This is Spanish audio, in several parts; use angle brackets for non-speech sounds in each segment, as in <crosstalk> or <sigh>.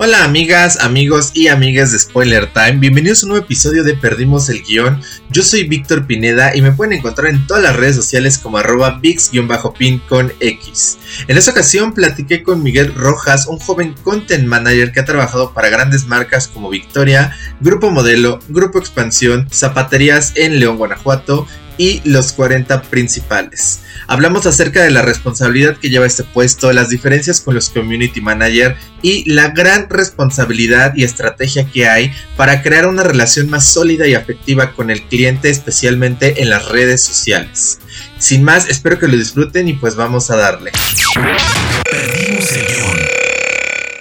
Hola amigas, amigos y amigas de Spoiler Time, bienvenidos a un nuevo episodio de Perdimos el Guión. Yo soy Víctor Pineda y me pueden encontrar en todas las redes sociales como arroba VIX-pin con X. En esta ocasión platiqué con Miguel Rojas, un joven content manager que ha trabajado para grandes marcas como Victoria, Grupo Modelo, Grupo Expansión, Zapaterías en León, Guanajuato y los 40 principales. Hablamos acerca de la responsabilidad que lleva este puesto, las diferencias con los community manager y la gran responsabilidad y estrategia que hay para crear una relación más sólida y afectiva con el cliente, especialmente en las redes sociales. Sin más, espero que lo disfruten y pues vamos a darle.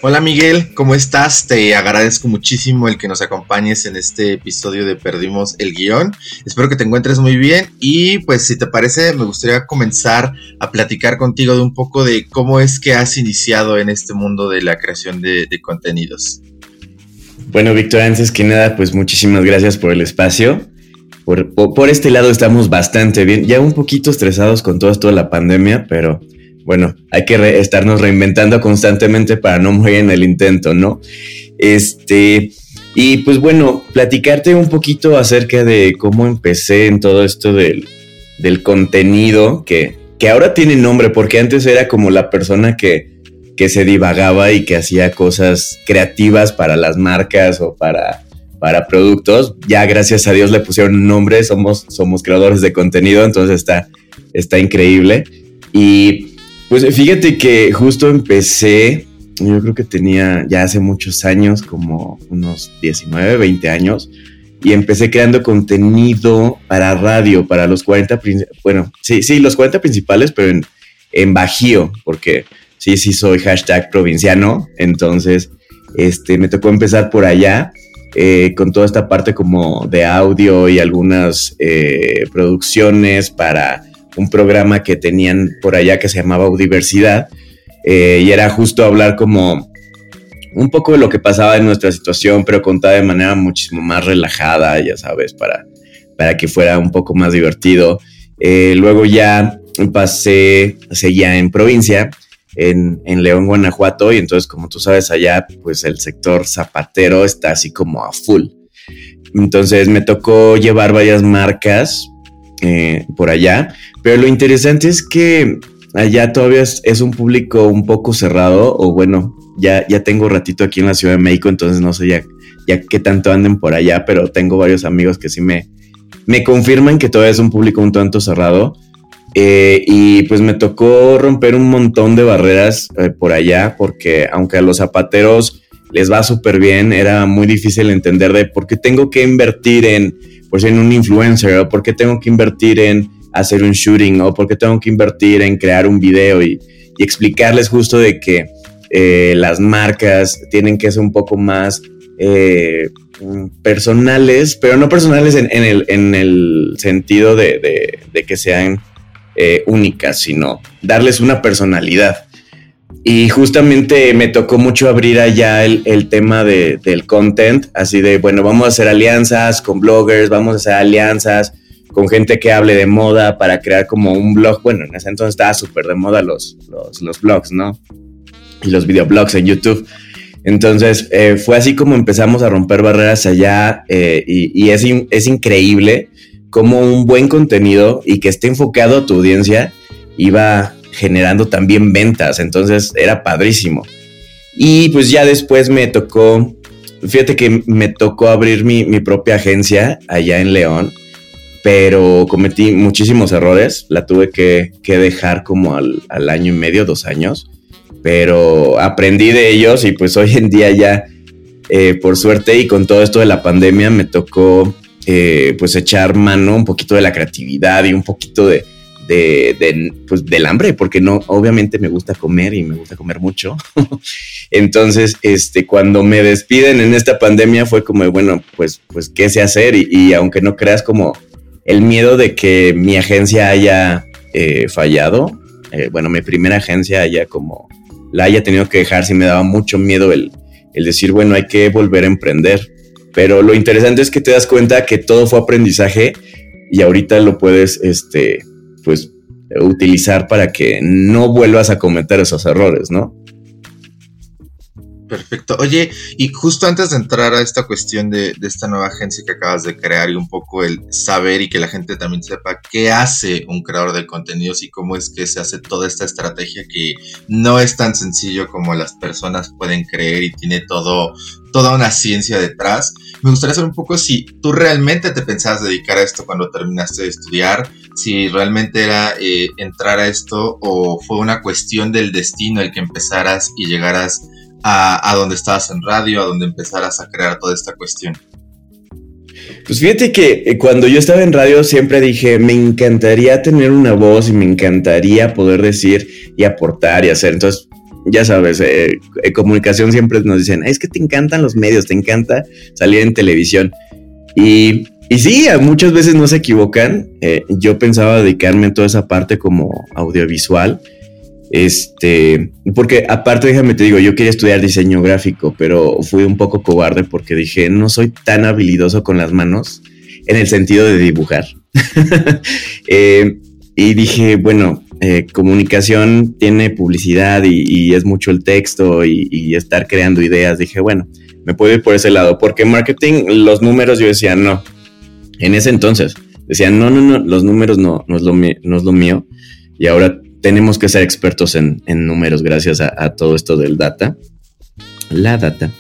Hola Miguel, ¿cómo estás? Te agradezco muchísimo el que nos acompañes en este episodio de Perdimos el Guión. Espero que te encuentres muy bien y pues si te parece me gustaría comenzar a platicar contigo de un poco de cómo es que has iniciado en este mundo de la creación de, contenidos. Bueno, Víctor, antes que nada, pues muchísimas gracias por el espacio. Por, este lado estamos bastante bien, ya un poquito estresados con todo esto de la pandemia, pero bueno, hay que estarnos reinventando constantemente para no morir en el intento, ¿no? Este, y pues bueno, platicarte un poquito acerca de cómo empecé en todo esto del, contenido, que, que ahora tiene nombre, porque antes era como la persona que, que se divagaba y que hacía cosas creativas para las marcas o para, para productos. Ya gracias a Dios le pusieron nombre, somos, somos creadores de contenido, entonces está, está increíble. Y pues fíjate que justo empecé, yo creo que tenía ya hace muchos años, como unos 19, 20 años, y empecé creando contenido para radio, para los 40, bueno, sí, sí, los 40 principales, pero en, Bajío, porque sí, sí soy hashtag provinciano, entonces este, me tocó empezar por allá. Eh, con toda esta parte como de audio y algunas eh, producciones para un programa que tenían por allá que se llamaba Audiversidad eh, y era justo hablar como un poco de lo que pasaba en nuestra situación, pero contada de manera muchísimo más relajada, ya sabes, para, para que fuera un poco más divertido. Eh, luego ya pasé, seguía en provincia, en, en, León, Guanajuato, y entonces, como tú sabes, allá, pues el sector zapatero está así como a full. Entonces me tocó llevar varias marcas eh, por allá. Pero lo interesante es que allá todavía es, un público un poco cerrado, o bueno, ya, ya tengo ratito aquí en la Ciudad de México, entonces no sé ya, ya qué tanto anden por allá, pero tengo varios amigos que sí me, me confirman que todavía es un público un tanto cerrado. Eh, y pues me tocó romper un montón de barreras eh, por allá, porque aunque a los zapateros les va súper bien, era muy difícil entender de por qué tengo que invertir en por ser un influencer o por qué tengo que invertir en hacer un shooting o por qué tengo que invertir en crear un video y, explicarles justo de que eh, las marcas tienen que ser un poco más eh, personales, pero no personales en, el, sentido de, que sean eh, únicas, sino darles una personalidad. Y justamente me tocó mucho abrir allá el, tema del content, así de, bueno, vamos a hacer alianzas con bloggers, vamos a hacer alianzas con gente que hable de moda para crear como un blog. Bueno, en ese entonces estaba súper de moda los, los, blogs, ¿no? Y los videoblogs en YouTube. Entonces eh, fue así como empezamos a romper barreras allá eh, y, es, es increíble como un buen contenido y que esté enfocado a tu audiencia iba generando también ventas, entonces era padrísimo. Y pues ya después me tocó, fíjate que me tocó abrir mi, propia agencia allá en León, pero cometí muchísimos errores, la tuve que, dejar como al, año y medio, dos años, pero aprendí de ellos y pues hoy en día ya, eh, por suerte y con todo esto de la pandemia, me tocó eh, pues echar mano un poquito de la creatividad y un poquito de de, pues, del hambre, porque no, obviamente me gusta comer y me gusta comer mucho. <laughs> Entonces, este, cuando me despiden en esta pandemia fue como, bueno, pues, pues, ¿qué sé hacer? Y, aunque no creas como el miedo de que mi agencia haya eh, fallado, eh, bueno, mi primera agencia haya como la haya tenido que dejar, sí me daba mucho miedo el, el decir, bueno, hay que volver a emprender. Pero lo interesante es que te das cuenta que todo fue aprendizaje y ahorita lo puedes, este, pues, utilizar para que no vuelvas a cometer esos errores, ¿no? Perfecto. Oye, y justo antes de entrar a esta cuestión de, esta nueva agencia que acabas de crear y un poco el saber y que la gente también sepa qué hace un creador de contenidos y cómo es que se hace toda esta estrategia que no es tan sencillo como las personas pueden creer y tiene todo, toda una ciencia detrás. Me gustaría saber un poco si tú realmente te pensabas dedicar a esto cuando terminaste de estudiar, si realmente era eh, entrar a esto o fue una cuestión del destino el que empezaras y llegaras a, donde estabas en radio, a donde empezaras a crear toda esta cuestión? Pues fíjate que eh, cuando yo estaba en radio siempre dije, me encantaría tener una voz y me encantaría poder decir y aportar y hacer. Entonces, ya sabes, eh, en comunicación siempre nos dicen, es que te encantan los medios, te encanta salir en televisión. Y, y sí, muchas veces no se equivocan. Eh, yo pensaba dedicarme en toda esa parte como audiovisual este, porque aparte, déjame te digo, yo quería estudiar diseño gráfico, pero fui un poco cobarde porque dije, no soy tan habilidoso con las manos en el sentido de dibujar. <laughs> Eh, y dije, bueno, eh, comunicación tiene publicidad y, es mucho el texto y, estar creando ideas. Dije, bueno, me puedo ir por ese lado, porque marketing, los números, yo decía, no. En ese entonces, decía, no, no, no, los números no, no, es, lo no es lo mío. Y ahora tenemos que ser expertos en, números gracias a, todo esto del data, la data.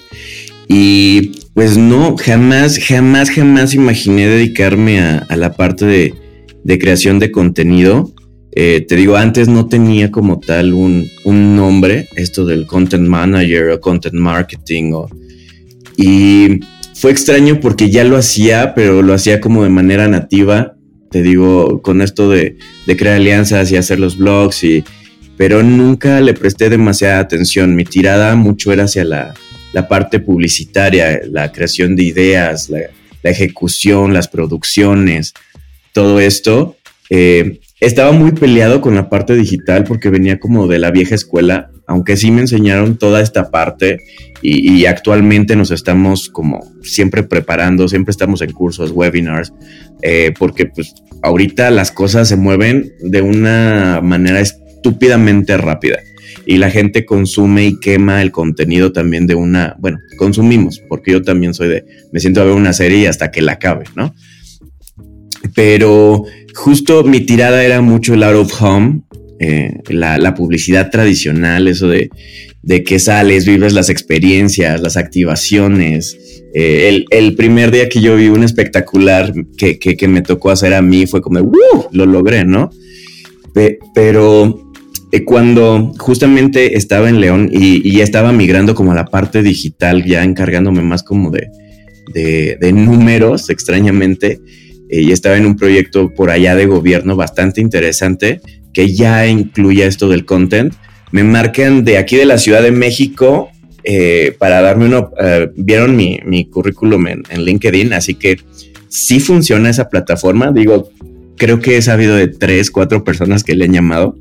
Y pues no, jamás, jamás, jamás imaginé dedicarme a, la parte de, creación de contenido. Eh, te digo, antes no tenía como tal un, nombre, esto del content manager o content marketing. y fue extraño porque ya lo hacía, pero lo hacía como de manera nativa te digo, con esto de, crear alianzas y hacer los blogs, y, pero nunca le presté demasiada atención. Mi tirada mucho era hacia la, parte publicitaria, la creación de ideas, la, ejecución, las producciones, todo esto. Eh, estaba muy peleado con la parte digital porque venía como de la vieja escuela, aunque sí me enseñaron toda esta parte y, actualmente nos estamos como siempre preparando, siempre estamos en cursos, webinars, eh, porque pues ahorita las cosas se mueven de una manera estúpidamente rápida y la gente consume y quema el contenido también de una, bueno, consumimos, porque yo también soy de, me siento a ver una serie hasta que la acabe, ¿no? Pero justo mi tirada era mucho el out of home, eh, la, publicidad tradicional, eso de, de que sales, vives las experiencias, las activaciones, eh, el, primer día que yo vi un espectacular que, me tocó hacer a mí fue como, Lo logré, ¿no? pero eh, cuando justamente estaba en León y, ya estaba migrando como a la parte digital, ya encargándome más como de, de, números, extrañamente, eh, y estaba en un proyecto por allá de gobierno bastante interesante que ya incluía esto del content. Me marcan de aquí de la Ciudad de México eh, para darme uno, eh, vieron mi, currículum en, LinkedIn, así que sí funciona esa plataforma. Digo, creo que he sabido de tres, cuatro personas que le han llamado.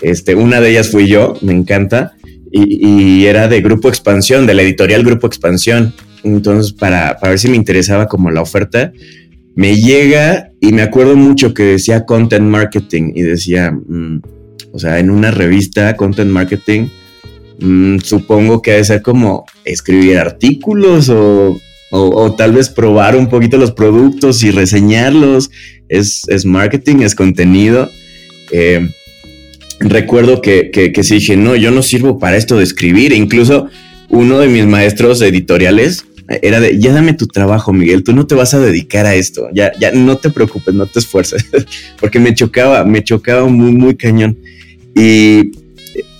Este, una de ellas fui yo, me encanta, y, era de Grupo Expansión, de la editorial Grupo Expansión. Entonces, para, para ver si me interesaba como la oferta, me llega y me acuerdo mucho que decía content marketing y decía, mm, o sea, en una revista, content marketing, Mm, supongo que debe ser como escribir artículos o, tal vez probar un poquito los productos y reseñarlos. Es, marketing, es contenido. Eh, recuerdo que, que, sí dije, no, yo no sirvo para esto de escribir. Incluso uno de mis maestros editoriales era de, ya dame tu trabajo, Miguel, tú no te vas a dedicar a esto, ya, ya no te preocupes, no te esfuerces, <laughs> porque me chocaba, me chocaba muy, muy cañón. Y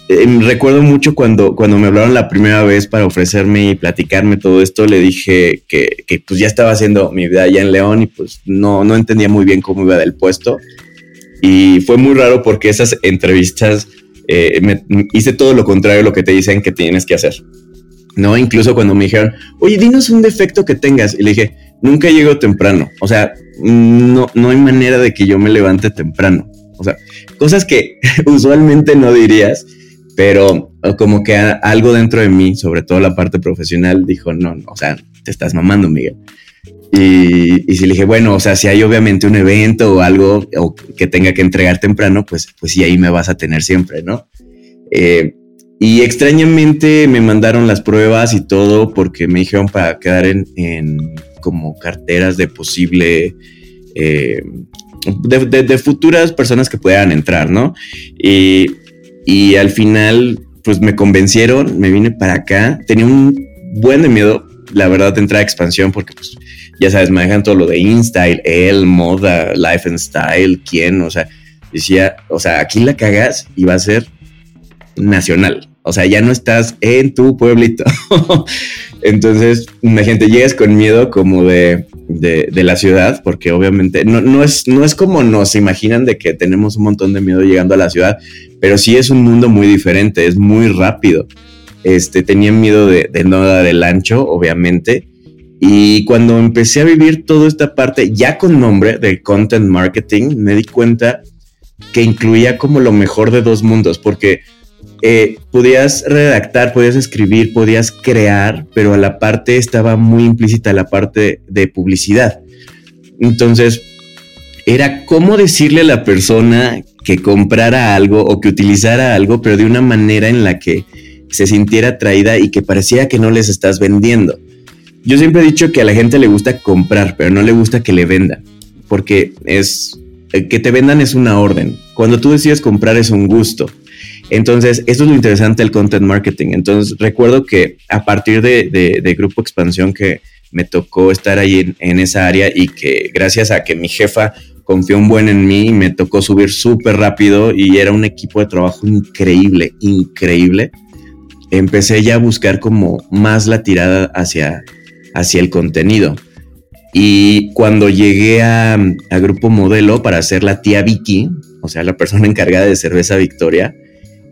eh, recuerdo mucho cuando, cuando me hablaron la primera vez para ofrecerme y platicarme todo esto, le dije que, pues ya estaba haciendo mi vida allá en León y pues no, no entendía muy bien cómo iba del puesto. Y fue muy raro porque esas entrevistas eh, me, hice todo lo contrario a lo que te dicen que tienes que hacer. ¿No? Incluso cuando me dijeron, oye, dinos un defecto que tengas. Y le dije, nunca llego temprano. O sea, no, no hay manera de que yo me levante temprano. O sea, cosas que <laughs> usualmente no dirías pero como que algo dentro de mí, sobre todo la parte profesional, dijo, no, no, o sea, te estás mamando, Miguel. Y, y si le dije, bueno, o sea, si hay obviamente un evento o algo o que tenga que entregar temprano, pues, pues sí, ahí me vas a tener siempre, ¿no? Eh, y extrañamente me mandaron las pruebas y todo porque me dijeron para quedar en, en como carteras de posible, eh, de, de, futuras personas que puedan entrar, ¿no? Y, y al final, pues me convencieron, me vine para acá, tenía un buen de miedo, la verdad, de entrar a expansión porque pues ya sabes, manejan todo lo de InStyle, el, moda, life and style, quién, o sea, decía, o sea, aquí la cagas y va a ser nacional. O sea, ya no estás en tu pueblito. <laughs> Entonces, gente llegas con miedo como de, de, la ciudad, porque obviamente no, no, es, no es como nos imaginan de que tenemos un montón de miedo llegando a la ciudad, pero sí es un mundo muy diferente, es muy rápido. Este, tenía miedo de, de no dar el ancho, obviamente, y cuando empecé a vivir toda esta parte ya con nombre de content marketing, me di cuenta que incluía como lo mejor de dos mundos, porque eh, podías redactar, podías escribir, podías crear, pero a la parte estaba muy implícita la parte de publicidad. Entonces, era cómo decirle a la persona que comprara algo o que utilizara algo, pero de una manera en la que se sintiera atraída y que parecía que no les estás vendiendo. Yo siempre he dicho que a la gente le gusta comprar, pero no le gusta que le vendan, porque es eh, que te vendan es una orden. Cuando tú decides comprar es un gusto. Entonces, eso es lo interesante del content marketing. Entonces, recuerdo que a partir de, Grupo Expansión que me tocó estar ahí en, en, esa área y que gracias a que mi jefa confió un buen en mí, me tocó subir súper rápido y era un equipo de trabajo increíble, increíble. Empecé ya a buscar como más la tirada hacia, hacia el contenido. Y cuando llegué a, Grupo Modelo para ser la tía Vicky, o sea, la persona <laughs> encargada de Cerveza Victoria,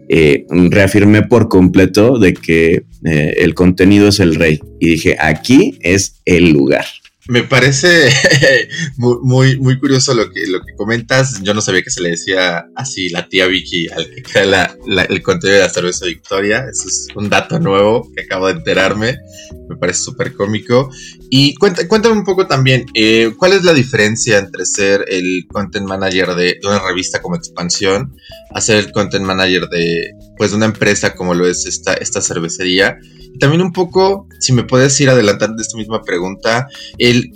eh, reafirmé por completo de que eh, el contenido es el rey. Y dije, aquí es el lugar. Me parece <laughs> muy, muy, curioso lo que, lo que comentas. Yo no sabía que se le decía así la tía Vicky al que crea el contenido de la cerveza Victoria. Eso es un dato nuevo que acabo de enterarme. Me parece súper cómico. Y cuéntame un poco también, eh, ¿cuál es la diferencia entre ser el content manager de, una revista como Expansión a ser el content manager de, pues, de una empresa como lo es esta, esta cervecería? También un poco, si me puedes ir adelantando de esta misma pregunta, el,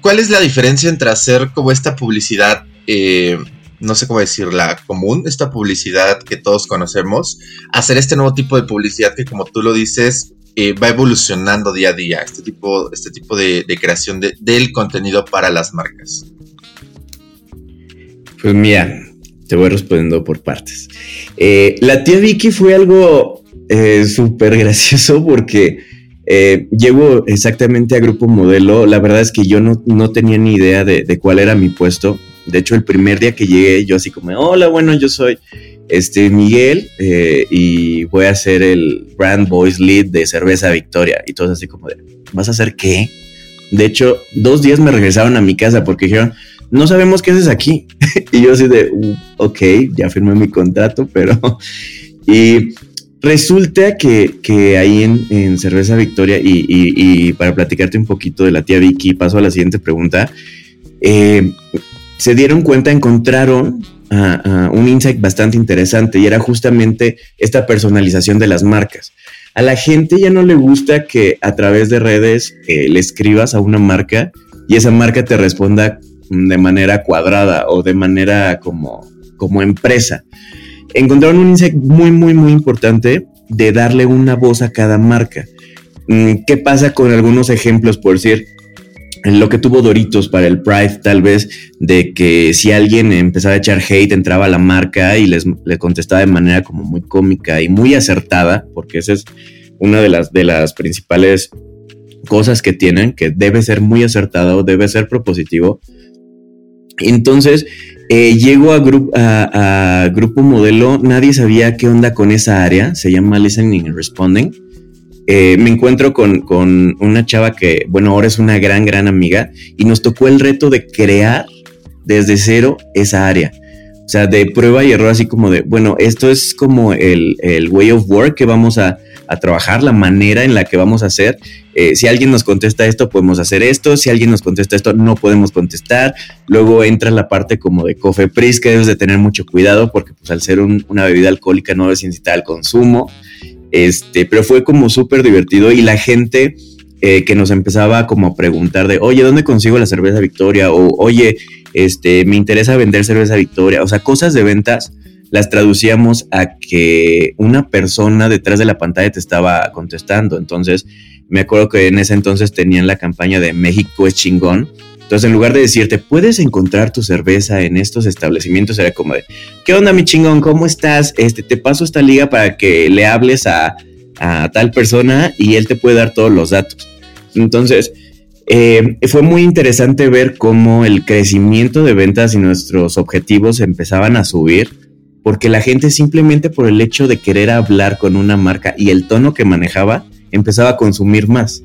¿cuál es la diferencia entre hacer como esta publicidad, eh, no sé cómo decirla, común, esta publicidad que todos conocemos, hacer este nuevo tipo de publicidad que como tú lo dices, eh, va evolucionando día a día, este tipo, este tipo de, creación del contenido para las marcas? Pues mira, te voy respondiendo por partes. Eh, la tía Vicky fue algo eh, súper gracioso porque eh, llego exactamente a Grupo Modelo. La verdad es que yo no, no tenía ni idea de, cuál era mi puesto. De hecho, el primer día que llegué, yo así como, hola, bueno, yo soy este Miguel eh, y voy a ser el Brand Voice Lead de Cerveza Victoria. Y todos así como de, ¿vas a hacer qué? De hecho, dos días me regresaron a mi casa porque dijeron, no sabemos qué haces aquí. <laughs> y yo así de, ok, ya firmé mi contrato, pero... <laughs> Resulta que, ahí en, Cerveza Victoria, y, para platicarte un poquito de la tía Vicky, paso a la siguiente pregunta. Eh, se dieron cuenta, encontraron un insight bastante interesante y era justamente esta personalización de las marcas. A la gente ya no le gusta que a través de redes eh, le escribas a una marca y esa marca te responda de manera cuadrada o de manera como, como empresa encontraron un insight muy, muy, muy importante de darle una voz a cada marca. Mm, ¿Qué pasa con algunos ejemplos, por decir, lo que tuvo Doritos para el Pride, tal vez, de que si alguien empezaba a echar hate, entraba a la marca y les, contestaba de manera como muy cómica y muy acertada, porque esa es una de las, de las principales cosas que tienen, que debe ser muy acertado, debe ser propositivo. Entonces, eh, llego a, a, Grupo Modelo, nadie sabía qué onda con esa área, se llama Listening and Responding. Eh, me encuentro con, una chava que, bueno, ahora es una gran, gran amiga y nos tocó el reto de crear desde cero esa área. O sea, de prueba y error, así como de, bueno, esto es como el, el way of work que vamos a, a, trabajar, la manera en la que vamos a hacer. Eh, si alguien nos contesta esto, podemos hacer esto. Si alguien nos contesta esto, no podemos contestar. Luego entra la parte como de Cofepris, que debes de tener mucho cuidado porque pues al ser una bebida alcohólica no debes incitar al consumo. Este, pero fue como súper divertido y la gente eh, que nos empezaba como a preguntar de, oye, ¿dónde consigo la cerveza Victoria? O, oye, este, me interesa vender cerveza Victoria. O sea, cosas de ventas las traducíamos a que una persona detrás de la pantalla te estaba contestando. Entonces, me acuerdo que en ese entonces tenían la campaña de México es chingón. Entonces, en lugar de decirte, puedes encontrar tu cerveza en estos establecimientos, era como de, ¿qué onda, mi chingón? ¿Cómo estás? Este, te paso esta liga para que le hables a, a tal persona y él te puede dar todos los datos. Entonces, eh, fue muy interesante ver cómo el crecimiento de ventas y nuestros objetivos empezaban a subir, porque la gente simplemente por el hecho de querer hablar con una marca y el tono que manejaba, empezaba a consumir más.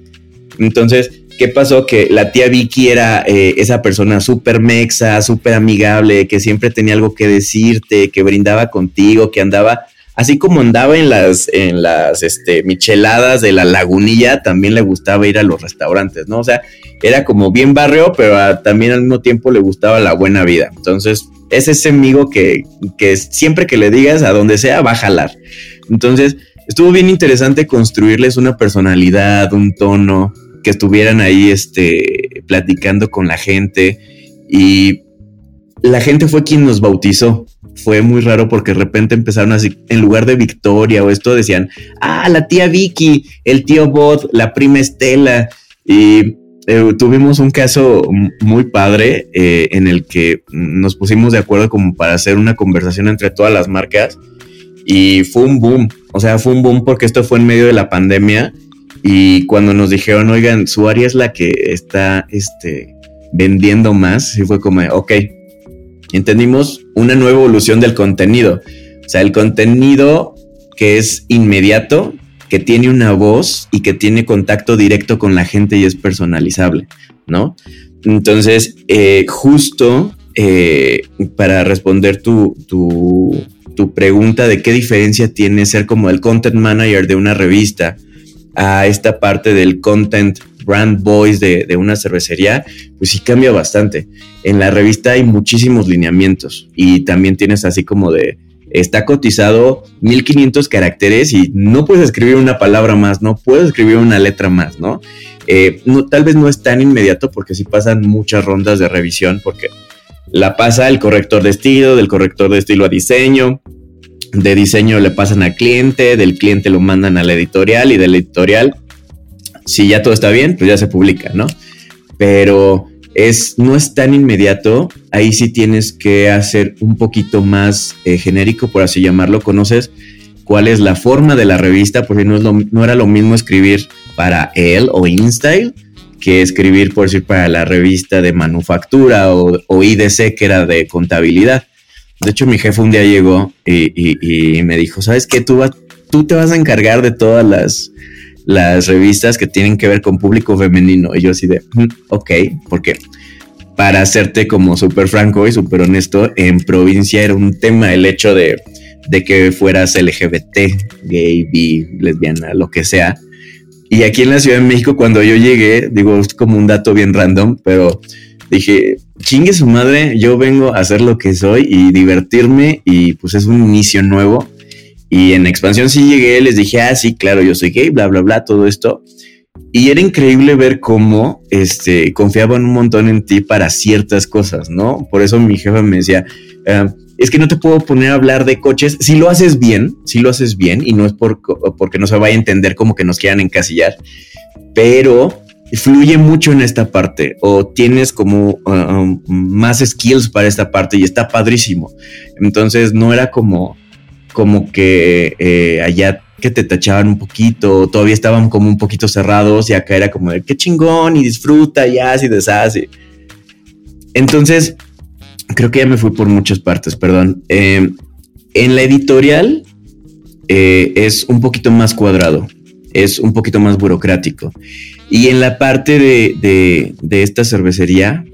Entonces, ¿qué pasó? Que la tía Vicky era eh, esa persona súper mexa, súper amigable, que siempre tenía algo que decirte, que brindaba contigo, que andaba así como andaba en las, en las este, micheladas de la lagunilla, también le gustaba ir a los restaurantes, ¿no? O sea, era como bien barrio, pero también al mismo tiempo le gustaba la buena vida. Entonces, es ese amigo que, que siempre que le digas a donde sea va a jalar. Entonces, estuvo bien interesante construirles una personalidad, un tono, que estuvieran ahí este, platicando con la gente y la gente fue quien nos bautizó fue muy raro porque de repente empezaron así, en lugar de Victoria o esto, decían, ah, la tía Vicky, el tío Bot, la prima Estela. Y eh, tuvimos un caso muy padre eh, en el que nos pusimos de acuerdo como para hacer una conversación entre todas las marcas y fue un boom, o sea, fue un boom porque esto fue en medio de la pandemia y cuando nos dijeron, oigan, su área es la que está este, vendiendo más, y fue como, ok, entendimos una nueva evolución del contenido. O sea, el contenido que es inmediato, que tiene una voz y que tiene contacto directo con la gente y es personalizable, ¿no? Entonces, eh, justo eh, para responder tu, tu, tu, pregunta de qué diferencia tiene ser como el content manager de una revista a esta parte del content brand voice de, una cervecería, pues sí cambia bastante. En la revista hay muchísimos lineamientos y también tienes así como de, está cotizado 1500 caracteres y no puedes escribir una palabra más, no puedes escribir una letra más, ¿no? Eh, no tal vez no es tan inmediato porque sí pasan muchas rondas de revisión porque la pasa el corrector de estilo, del corrector de estilo a diseño, de diseño le pasan al cliente, del cliente lo mandan a la editorial y del editorial si ya todo está bien, pues ya se publica, ¿no? Pero es, no es tan inmediato, ahí sí tienes que hacer un poquito más eh, genérico, por así llamarlo, conoces cuál es la forma de la revista, porque no, era lo mismo escribir para él o InStyle que escribir, por decir, para la revista de manufactura o, IDC, que era de contabilidad. De hecho, mi jefe un día llegó y, me dijo, ¿sabes qué? Tú, tú te vas a encargar de todas las las revistas que tienen que ver con público femenino. Y yo así de, mm, ok, porque para hacerte como súper franco y súper honesto, en provincia era un tema el hecho de, de que fueras LGBT, gay, bi, lesbiana, lo que sea. Y aquí en la Ciudad de México, cuando yo llegué, digo, es como un dato bien random, pero dije, chingue su madre, yo vengo a hacer lo que soy y divertirme y pues es un inicio nuevo y en expansión sí llegué, les dije, ah, sí, claro, yo soy gay, bla, bla, bla, todo esto. Y era increíble ver cómo este, confiaban un montón en ti para ciertas cosas, ¿no? Por eso mi jefa me decía, ah, es que no te puedo poner a hablar de coches. Si lo haces bien, si lo haces bien, y no es por, porque no se vaya a entender como que nos quieran encasillar, pero fluye mucho en esta parte o tienes como um, más skills para esta parte y está padrísimo. Entonces no era como como que eh, allá que te tachaban un poquito, todavía estaban como un poquito cerrados y acá era como de qué chingón y disfruta y así deshace. Entonces, creo que ya me fui por muchas partes, perdón. Eh, en la editorial eh, es un poquito más cuadrado, es un poquito más burocrático. Y en la parte de, de, esta cervecería,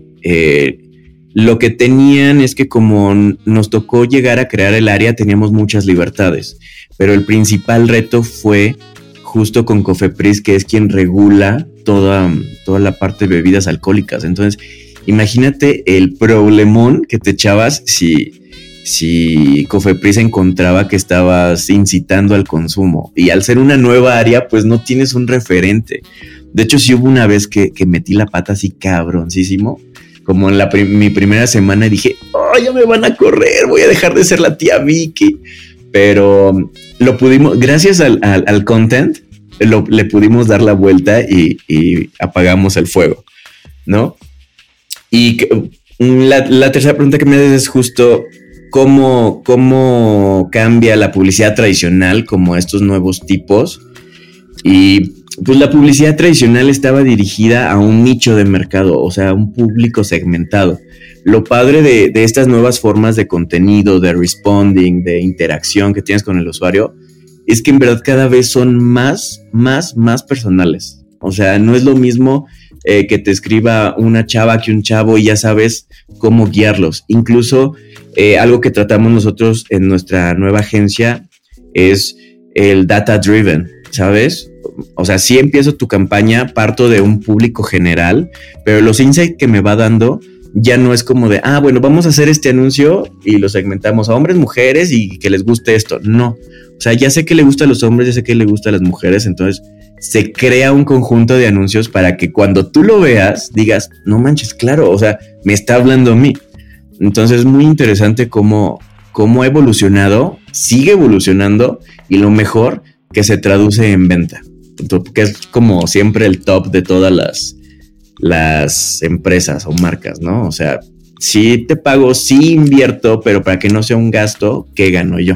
lo que tenían es que como nos tocó llegar a crear el área, teníamos muchas libertades, pero el principal reto fue justo con Cofepris, que es quien regula toda, toda la parte de bebidas alcohólicas. Entonces, imagínate el problemón que te echabas si, si Cofepris encontraba que estabas incitando al consumo. Y al ser una nueva área, pues no tienes un referente. De hecho, sí hubo una vez que, metí la pata así cabroncísimo. Como en la mi primera semana dije, oh, ya me van a correr, voy a dejar de ser la tía Vicky. Pero lo pudimos, gracias al, content, le pudimos dar la vuelta y, apagamos el fuego, ¿no? Y la, la, tercera pregunta que me haces es justo cómo, cómo cambia la publicidad tradicional como estos nuevos tipos. Y pues la publicidad tradicional estaba dirigida a un nicho de mercado, o sea, a un público segmentado. Lo padre de, estas nuevas formas de contenido, de responding, de interacción que tienes con el usuario, es que en verdad cada vez son más, más, más personales. O sea, no es lo mismo eh, que te escriba una chava que un chavo y ya sabes cómo guiarlos. Incluso eh, algo que tratamos nosotros en nuestra nueva agencia es el data driven, ¿sabes? o sea, si empiezo tu campaña, parto de un público general, pero los insights que me va dando ya no es como de, ah, bueno, vamos a hacer este anuncio y lo segmentamos a hombres, mujeres y que les guste esto. No, o sea, ya sé que le gusta a los hombres, ya sé que le gusta a las mujeres, entonces se crea un conjunto de anuncios para que cuando tú lo veas digas, no manches, claro, o sea, me está hablando a mí. Entonces es muy interesante cómo, cómo ha evolucionado, sigue evolucionando y lo mejor que se traduce en venta que es como siempre el top de todas las, las empresas o marcas, ¿no? O sea, si te pago, sí invierto, pero para que no sea un gasto, ¿qué gano yo?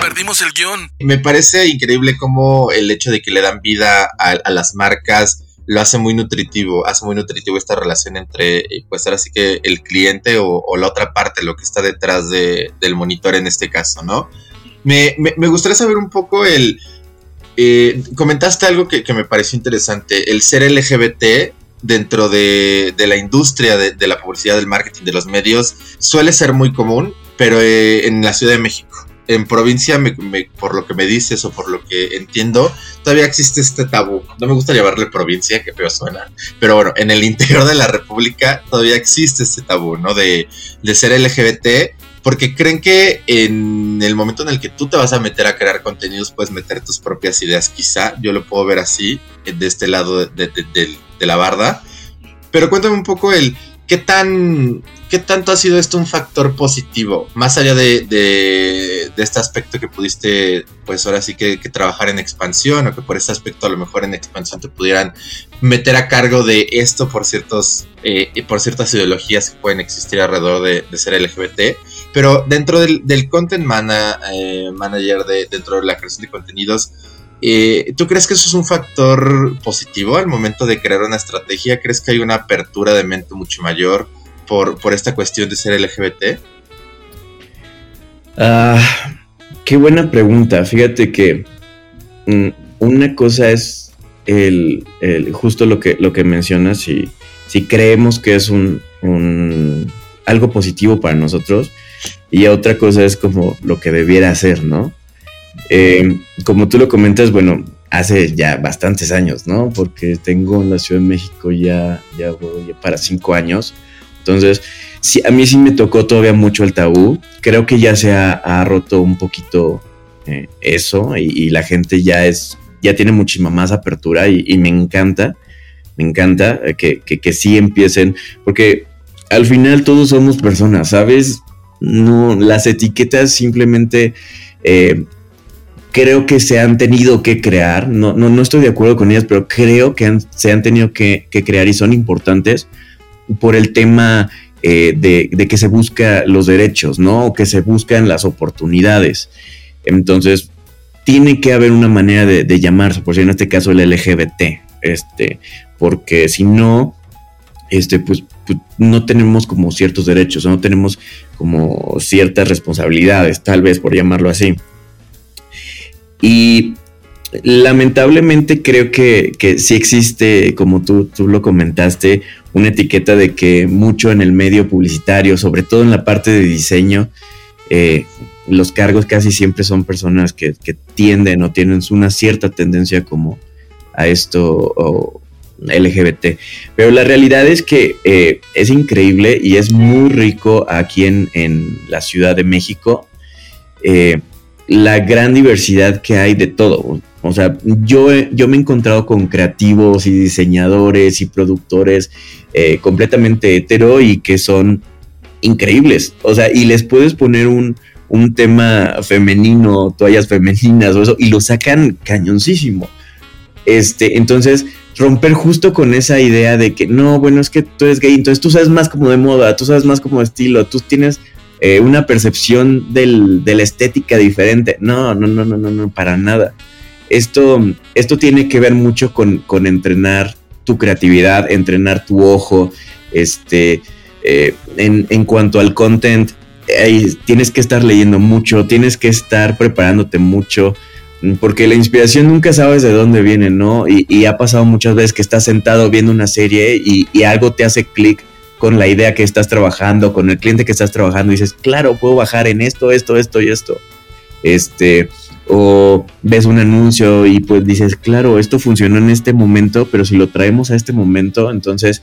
Perdimos el guion. Me parece increíble cómo el hecho de que le dan vida a, las marcas lo hace muy nutritivo, hace muy nutritivo esta relación entre, pues ahora sí que el cliente o, la otra parte, lo que está detrás del monitor en este caso, ¿no? Me, me gustaría saber un poco el, eh, comentaste algo que, me pareció interesante, el ser LGBT dentro de, la industria de, la publicidad, del marketing, de los medios, suele ser muy común, pero eh, en la Ciudad de México. En provincia, por lo que me dices o por lo que entiendo, todavía existe este tabú. No me gusta llamarle provincia, que peor suena. Pero bueno, en el interior de la República todavía existe este tabú, ¿no? De, de ser LGBT porque creen que en el momento en el que tú te vas a meter a crear contenidos puedes meter tus propias ideas, quizá yo lo puedo ver así, eh, de este lado de, la barda. Pero cuéntame un poco el qué tan qué tanto ha sido esto un factor positivo, más allá de, este aspecto que pudiste, pues ahora sí que, trabajar en expansión, o que por este aspecto a lo mejor en expansión te pudieran meter a cargo de esto por ciertos, eh, por ciertas ideologías que pueden existir alrededor de, ser LGBT pero dentro del, content eh, manager, de, dentro de la creación de contenidos, eh, ¿tú crees que eso es un factor positivo al momento de crear una estrategia? ¿Crees que hay una apertura de mente mucho mayor por, por esta cuestión de ser LGBT? Ah, qué buena pregunta. Fíjate que mm, una cosa es el, justo lo que, lo que mencionas, si, si creemos que es un, un, algo positivo para nosotros, y otra cosa es como lo que debiera hacer, ¿no? Eh, como tú lo comentas, bueno, hace ya bastantes años, ¿no? Porque tengo en la Ciudad de México ya, ya para cinco años. Entonces, sí, a mí sí me tocó todavía mucho el tabú. Creo que ya se ha, roto un poquito eh, eso y, la gente ya es, ya tiene muchísima más apertura y, me encanta, me encanta que, que, que sí empiecen, porque al final todos somos personas, ¿sabes? no, las etiquetas simplemente eh, creo que se han tenido que crear, no, no, no, estoy de acuerdo con ellas, pero creo que se han tenido que, crear y son importantes por el tema eh, de, que se busca los derechos, ¿no? O que se buscan las oportunidades. Entonces, tiene que haber una manera de, llamarse, por si en este caso el LGBT, este, porque si no, este, pues, pues, no tenemos como ciertos derechos, no tenemos como ciertas responsabilidades, tal vez por llamarlo así. Y lamentablemente creo que, que sí existe, como tú, tú lo comentaste, una etiqueta de que mucho en el medio publicitario, sobre todo en la parte de diseño, eh, los cargos casi siempre son personas que, tienden o tienen una cierta tendencia como a esto LGBT. Pero la realidad es que eh, es increíble y es muy rico aquí en, la Ciudad de México eh, la gran diversidad que hay de todo. O sea, yo, yo me he encontrado con creativos y diseñadores y productores eh, completamente hetero y que son increíbles. O sea, y les puedes poner un, un tema femenino, toallas femeninas o eso, y lo sacan cañoncísimo. Este, entonces, romper justo con esa idea de que no, bueno, es que tú eres gay, entonces tú sabes más como de moda, tú sabes más como de estilo, tú tienes eh, una percepción del, de la estética diferente. No, no, no, no, no, no, para nada. Esto, esto tiene que ver mucho con, con entrenar tu creatividad, entrenar tu ojo, este, eh, en, en, cuanto al content, tienes que estar leyendo mucho, tienes que estar preparándote mucho, porque la inspiración nunca sabes de dónde viene, ¿no? Y, ha pasado muchas veces que estás sentado viendo una serie y, y algo te hace clic con la idea que estás trabajando, con el cliente que estás trabajando, y dices, claro, puedo bajar en esto, esto, esto y esto. Este, o ves un anuncio y pues dices, claro, esto funcionó en este momento, pero si lo traemos a este momento, entonces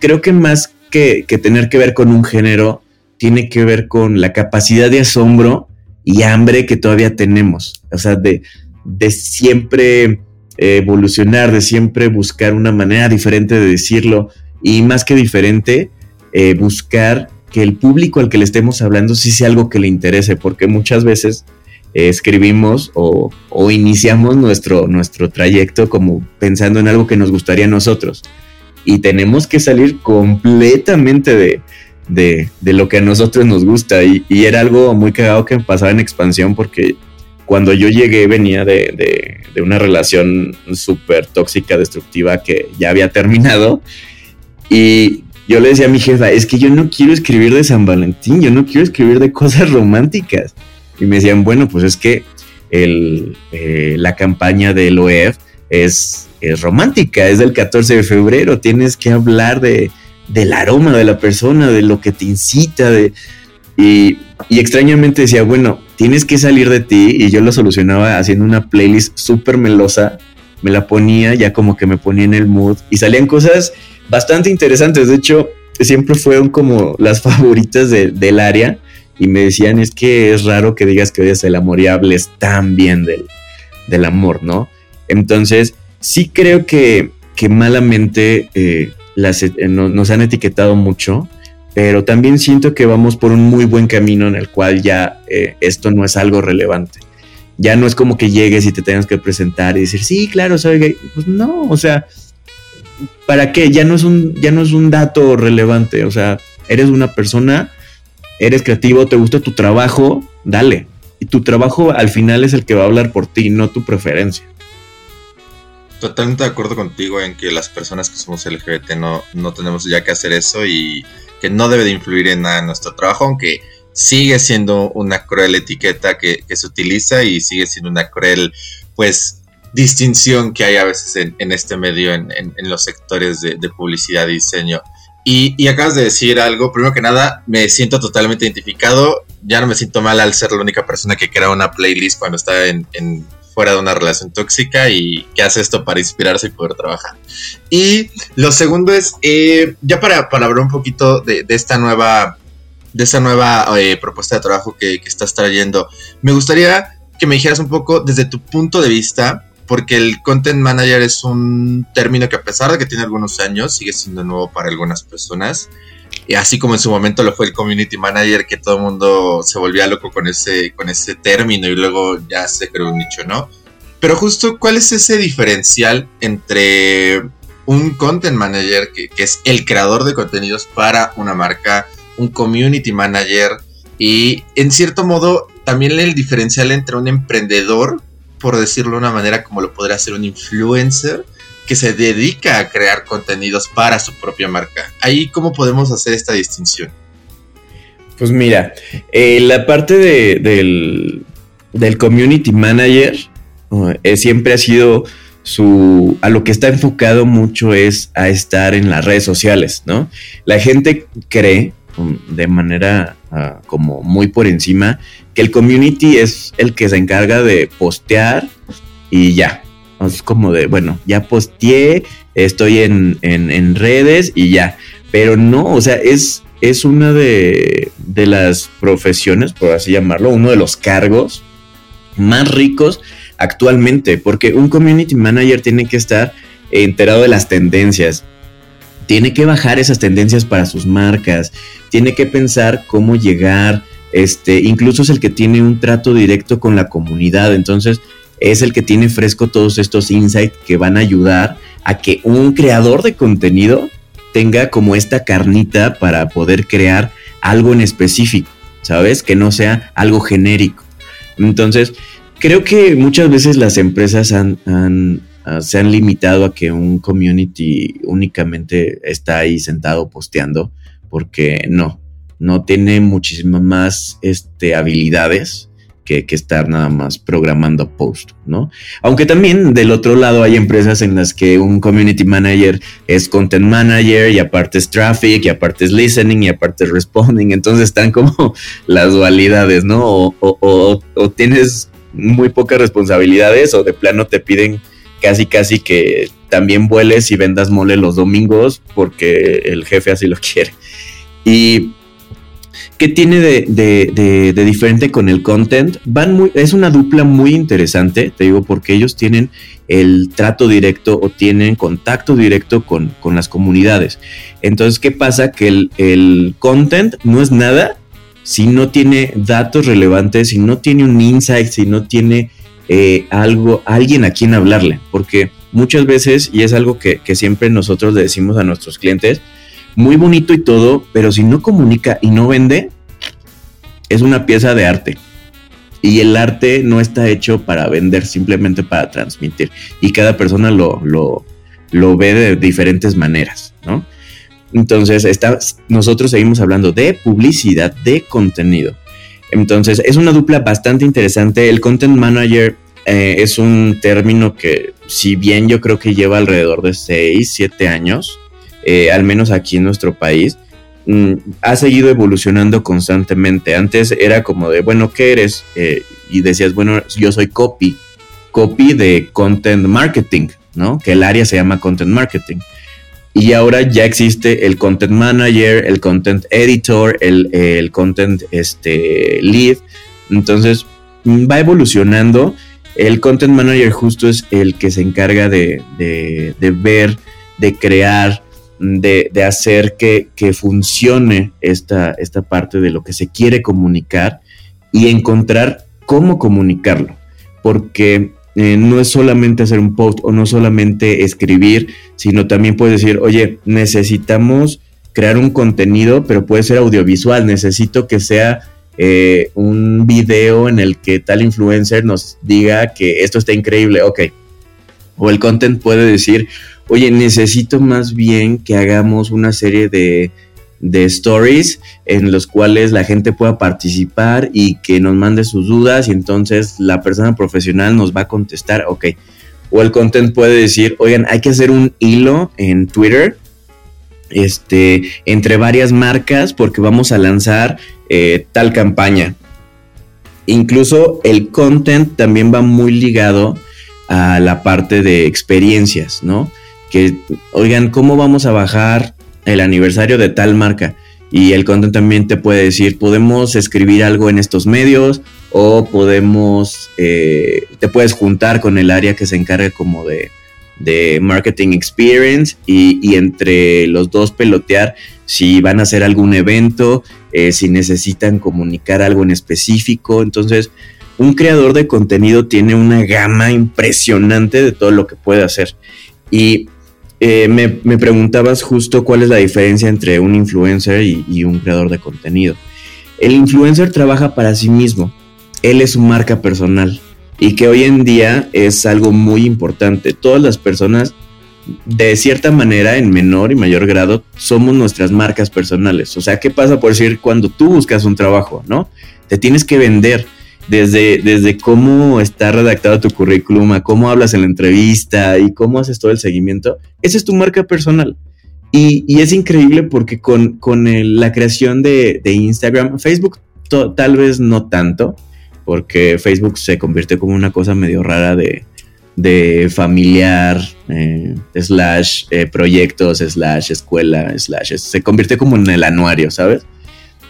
creo que más que, tener que ver con un género, tiene que ver con la capacidad de asombro y hambre que todavía tenemos, o sea, de, de siempre evolucionar, de siempre buscar una manera diferente de decirlo y más que diferente, eh, buscar que el público al que le estemos hablando sí sea algo que le interese, porque muchas veces escribimos o, iniciamos nuestro, nuestro trayecto como pensando en algo que nos gustaría a nosotros. Y tenemos que salir completamente de, de, lo que a nosotros nos gusta. Y, era algo muy cagado que pasaba en expansión porque cuando yo llegué venía de, de una relación súper tóxica, destructiva que ya había terminado. Y yo le decía a mi jefa, es que yo no quiero escribir de San Valentín, yo no quiero escribir de cosas románticas. Y me decían, bueno, pues es que el, eh, la campaña del OEF es, es, romántica, es del 14 de febrero, tienes que hablar de, del aroma de la persona, de lo que te incita, de... Y, y extrañamente decía, bueno, tienes que salir de ti y yo lo solucionaba haciendo una playlist súper melosa, me la ponía, ya como que me ponía en el mood y salían cosas bastante interesantes, de hecho siempre fueron como las <laughs> favoritas del área y me decían, es que es raro que digas que odias el amor y hables tan bien del, del amor, ¿no? Entonces, sí creo que, que malamente eh, las, eh, nos han etiquetado mucho, pero también siento que vamos por un muy buen camino en el cual ya eh, esto no es algo relevante. Ya no es como que llegues y te tengas que presentar y decir, sí, claro, soy gay. Pues no, o sea, ¿para qué? Ya no es un, ya no es un dato relevante. O sea, eres una persona eres creativo, te gusta tu trabajo, dale. Y tu trabajo al final es el que va a hablar por ti, no tu preferencia. Totalmente de acuerdo contigo en que las personas que somos LGBT no, no tenemos ya que hacer eso y que no debe de influir en nada en nuestro trabajo, aunque sigue siendo una cruel etiqueta que, se utiliza y sigue siendo una cruel, pues, distinción que hay a veces en, este medio, en, los sectores de, de publicidad y diseño. Y, acabas de decir algo, primero que nada, me siento totalmente identificado, ya no me siento mal al ser la única persona que crea una playlist cuando está en, fuera de una relación tóxica y que hace esto para inspirarse y poder trabajar. Y lo segundo es, eh, ya para, para, hablar un poquito de, esta nueva, de esta nueva eh, propuesta de trabajo que, que estás trayendo, me gustaría que me dijeras un poco desde tu punto de vista, porque el content manager es un término que a pesar de que tiene algunos años, sigue siendo nuevo para algunas personas. Y así como en su momento lo fue el community manager, que todo el mundo se volvía loco con ese, con ese término y luego ya se creó un nicho, ¿no? Pero justo, ¿cuál es ese diferencial entre un content manager, que es el creador de contenidos para una marca, un community manager y en cierto modo también el diferencial entre un emprendedor por decirlo de una manera, como lo podría hacer un influencer que se dedica a crear contenidos para su propia marca. Ahí, ¿cómo podemos hacer esta distinción? Pues mira, eh, la parte del, del, community manager eh, siempre ha sido su, a lo que está enfocado mucho es a estar en las redes sociales, ¿no? La gente cree de manera ah, como muy por encima que el community es el que se encarga de postear y ya. Es como de, bueno, ya posteé, estoy en, en redes y ya. Pero no, o sea, es, es una de, de las profesiones, por así llamarlo, uno de los cargos más ricos actualmente, porque un community manager tiene que estar enterado de las tendencias, tiene que bajar esas tendencias para sus marcas, tiene que pensar cómo llegar, este, incluso es el que tiene un trato directo con la comunidad, entonces es el que tiene fresco todos estos insights que van a ayudar a que un creador de contenido tenga como esta carnita para poder crear algo en específico, ¿sabes? Que no sea algo genérico. Entonces, creo que muchas veces las empresas han, ah, se han limitado a que un community únicamente está ahí sentado posteando, porque no, no tiene muchísimas más este, habilidades que, estar nada más programando post, ¿no? Aunque también del otro lado hay empresas en las que un community manager es content manager y aparte es traffic y aparte es listening y aparte es responding, entonces están como <laughs> las dualidades, ¿no? O, o tienes muy pocas responsabilidades o de plano te piden casi casi que también vueles y vendas mole los domingos porque el jefe así lo <laughs> quiere. Y ¿Qué tiene de, diferente con el content? Van muy, es una dupla muy interesante, te digo, porque ellos tienen el trato directo o tienen contacto directo con, las comunidades. Entonces, ¿qué pasa? Que el, content no es nada si no tiene datos relevantes, si no tiene un insight, si no tiene eh, algo, alguien a quien hablarle. Porque muchas veces, y es algo que, siempre nosotros le decimos a nuestros clientes, muy bonito y todo, pero si no comunica y no vende, es una pieza de arte. Y el arte no está hecho para vender, simplemente para transmitir. Y cada persona lo, lo, ve de diferentes maneras, ¿no? Entonces, está, nosotros seguimos hablando de publicidad, de contenido. Entonces, es una dupla bastante interesante. El content manager eh, es un término que, si bien yo creo que lleva alrededor de 6, 7 años, eh, al menos aquí en nuestro país, mm, ha seguido evolucionando constantemente. Antes era como de, bueno, ¿qué eres? Eh, y decías, bueno, yo soy copy, copy de content marketing, ¿no? Que el área se llama content marketing. Y ahora ya existe el content manager, el content editor, el, content este, lead. Entonces va evolucionando. El content manager justo es el que se encarga de, de ver, de crear, de, hacer que, funcione esta, esta parte de lo que se quiere comunicar y encontrar cómo comunicarlo. Porque eh, no es solamente hacer un post o no solamente escribir, sino también puedes decir, oye, necesitamos crear un contenido, pero puede ser audiovisual, necesito que sea eh, un video en el que tal influencer nos diga que esto está increíble, ok. O el content puede decir, oye, necesito más bien que hagamos una serie de, stories en los cuales la gente pueda participar y que nos mande sus dudas y entonces la persona profesional nos va a contestar, ok. O el content puede decir, oigan, hay que hacer un hilo en Twitter este, entre varias marcas porque vamos a lanzar eh, tal campaña. Incluso el content también va muy ligado a la parte de experiencias, ¿no? que, oigan, ¿cómo vamos a bajar el aniversario de tal marca? Y el content también te puede decir, podemos escribir algo en estos medios o podemos, eh, te puedes juntar con el área que se encarga como de, de marketing experience y, entre los dos pelotear si van a hacer algún evento, eh, si necesitan comunicar algo en específico. Entonces, un creador de contenido tiene una gama impresionante de todo lo que puede hacer. Y eh, me, preguntabas justo cuál es la diferencia entre un influencer y, un creador de contenido. El influencer trabaja para sí mismo, él es su marca personal y que hoy en día es algo muy importante. Todas las personas, de cierta manera, en menor y mayor grado, somos nuestras marcas personales. O sea, ¿qué pasa por decir cuando tú buscas un trabajo, no? Te tienes que vender desde, desde cómo está redactado tu currículum, a cómo hablas en la entrevista y cómo haces todo el seguimiento, esa es tu marca personal. Y, es increíble porque con, la creación de, Instagram, Facebook tal vez no tanto, porque Facebook se convirtió como una cosa medio rara de, familiar, eh, slash eh, proyectos, slash escuela, slash, se convirtió como en el anuario, ¿sabes?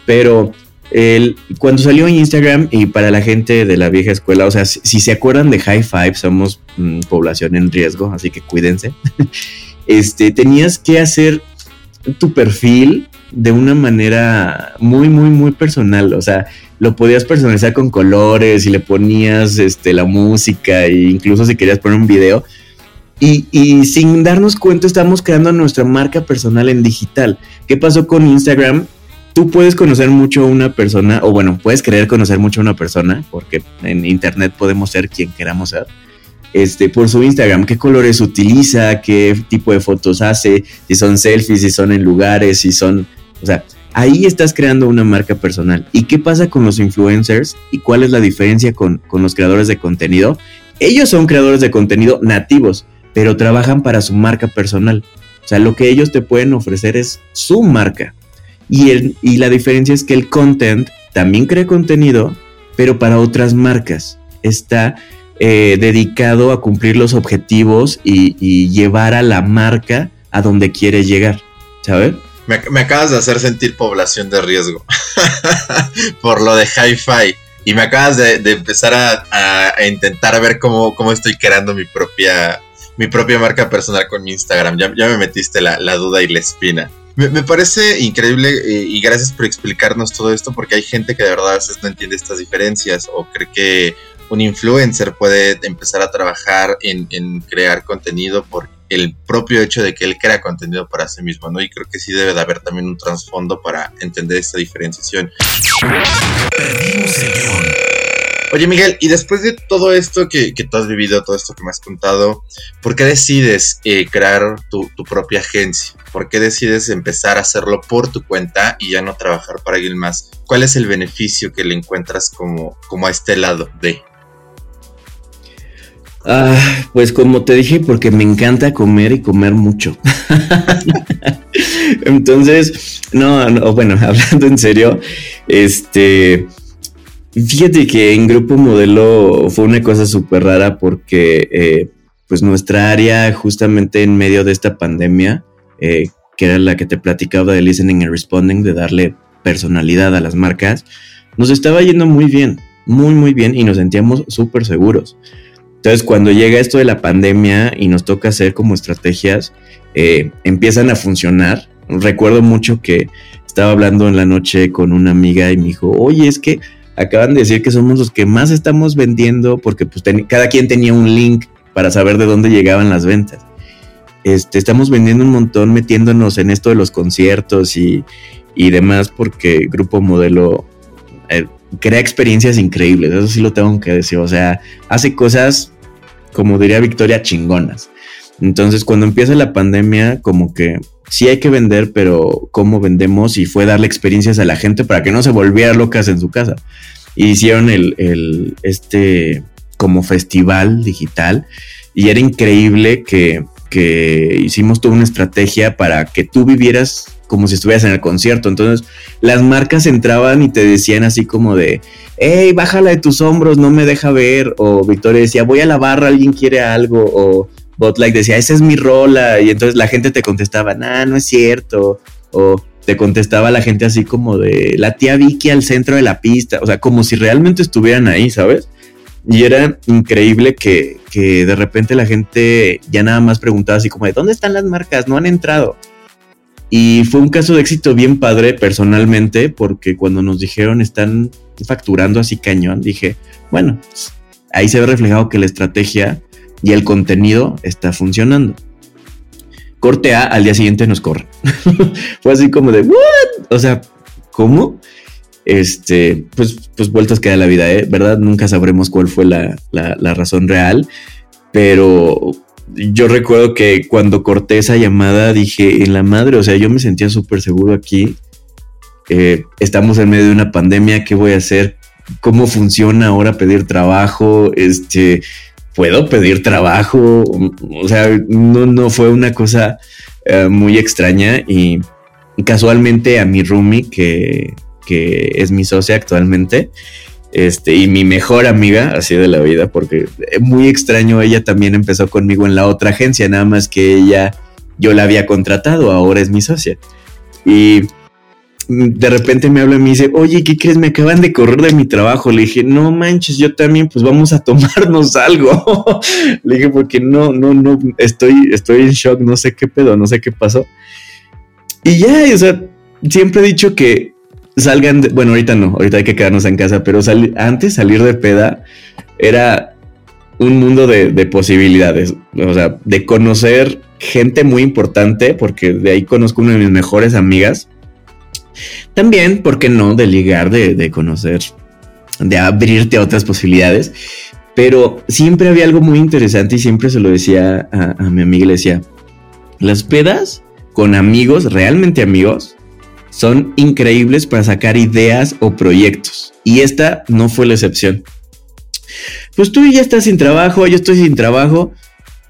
Pero el, cuando salió Instagram y para la gente de la vieja escuela, o sea, si, se acuerdan de High Five, somos mm, población en riesgo, así que cuídense. <laughs> este, tenías que hacer tu perfil de una manera muy, muy, muy personal. O sea, lo podías personalizar con colores y le ponías este, la música e incluso si querías poner un video. Y, y, sin darnos cuenta estamos creando nuestra marca personal en digital. ¿Qué pasó con Instagram? Tú puedes conocer mucho a una persona, o bueno, puedes querer conocer mucho a una persona, porque en internet podemos ser quien queramos ser, este, por su Instagram, qué colores utiliza, qué tipo de fotos hace, si son selfies, si son en lugares, si son, o sea, ahí estás creando una marca personal. ¿Y qué pasa con los influencers? ¿Y cuál es la diferencia con, con los creadores de contenido? Ellos son creadores de contenido nativos, pero trabajan para su marca personal. O sea, lo que ellos te pueden ofrecer es su marca. Y, y la diferencia es que el content también crea contenido, pero para otras marcas. Está eh, dedicado a cumplir los objetivos y, llevar a la marca a donde quiere llegar, ¿sabes? Me, acabas de hacer sentir población de riesgo <laughs> por lo de hi-fi. Y me acabas de, empezar a, intentar ver cómo, cómo estoy creando mi propia, mi propia marca personal con mi Instagram. Ya, me metiste la duda y la espina. Me, parece increíble eh, y gracias por explicarnos todo esto porque hay gente que de verdad a veces no entiende estas diferencias o cree que un influencer puede empezar a trabajar en, crear contenido por el propio hecho de que él crea contenido para sí mismo, ¿no? Y creo que sí debe de haber también un trasfondo para entender esta diferenciación. Oye Miguel, y después de todo esto que, tú has vivido, todo esto que me has contado, ¿por qué decides eh, crear tu, propia agencia? ¿Por qué decides empezar a hacerlo por tu cuenta y ya no trabajar para alguien más? ¿Cuál es el beneficio que le encuentras como, como a este lado de? Ah, pues como te dije, porque me encanta comer y comer mucho. <laughs> Entonces, no, bueno, <laughs> hablando en serio, este, Fíjate que en Grupo Modelo fue una cosa súper rara porque eh, pues nuestra área justamente en medio de esta pandemia, eh, que era la que te platicaba de listening and responding, de darle personalidad a las marcas, nos estaba yendo muy bien, muy muy bien y nos sentíamos súper seguros. Entonces cuando llega esto de la pandemia y nos toca hacer como estrategias, eh, empiezan a funcionar. Recuerdo mucho que estaba hablando en la noche con una amiga y me dijo, oye, es que acaban de decir que somos los que más estamos vendiendo porque pues cada quien tenía un link para saber de dónde llegaban las ventas. Este, estamos vendiendo un montón metiéndonos en esto de los conciertos y, demás porque Grupo Modelo eh, crea experiencias increíbles, eso sí lo tengo que decir, o sea, hace cosas, como diría Victoria, chingonas. Entonces cuando empieza la pandemia, como que sí hay que vender, pero cómo vendemos y fue darle experiencias a la gente para que no se volviera locas en su casa. hicieron el, este como festival digital y era increíble que, que hicimos toda una estrategia para que tú vivieras como si estuvieras en el concierto. Entonces, las marcas entraban y te decían así como de, hey, bájala de tus hombros, no me deja ver. O Victoria decía, voy a la barra, alguien quiere algo. O like decía, esa es mi rola, y entonces la gente te contestaba, nah, no es cierto, o te contestaba la gente así como de la tía Vicky al centro de la pista, o sea, como si realmente estuvieran ahí, ¿sabes? Y era increíble que, que de repente la gente ya nada más preguntaba así como de, ¿dónde están las marcas? No han entrado. Y fue un caso de éxito bien padre personalmente, porque cuando nos dijeron están facturando así cañón, dije, bueno, ahí se ve reflejado que la estrategia y el contenido está funcionando. Corte A, al día siguiente nos corre. <laughs> Fue así como de, ¿what? O sea, ¿cómo? Este, pues, pues vueltas que da la vida, ¿eh? ¿Verdad? Nunca sabremos cuál fue la, razón real, pero yo recuerdo que cuando corté esa llamada dije, en la madre, o sea, yo me sentía súper seguro aquí. Eh, estamos en medio de una pandemia, ¿qué voy a hacer? cómo funciona ahora pedir trabajo, este, puedo pedir trabajo, o sea, no, no fue una cosa eh, muy extraña y casualmente a mi roomie, que, que es mi socia actualmente, este, y mi mejor amiga, así de la vida, porque muy extraño, ella también empezó conmigo en la otra agencia, nada más que ella, yo la había contratado, ahora es mi socia. Y de repente me habla y me dice, oye, ¿qué crees? Me acaban de correr de mi trabajo. Le dije, no manches, yo también, pues vamos a tomarnos <laughs> algo. Le dije, porque no, no, no, estoy, estoy en shock, no sé qué pedo, no sé qué pasó. Y ya, o sea, siempre he dicho que salgan, de, bueno, ahorita no, ahorita hay que quedarnos en casa, pero antes salir de peda era un mundo de, de posibilidades, o sea, de conocer gente muy importante, porque de ahí conozco una de mis mejores amigas también, ¿por qué no? De ligar, de, conocer, de abrirte a otras posibilidades. Pero siempre había algo muy interesante y siempre se lo decía a, mi amiga, le decía, las pedas con amigos, realmente amigos, son increíbles para sacar ideas o proyectos. Y esta no fue la excepción. Pues tú ya estás sin trabajo, yo estoy sin trabajo.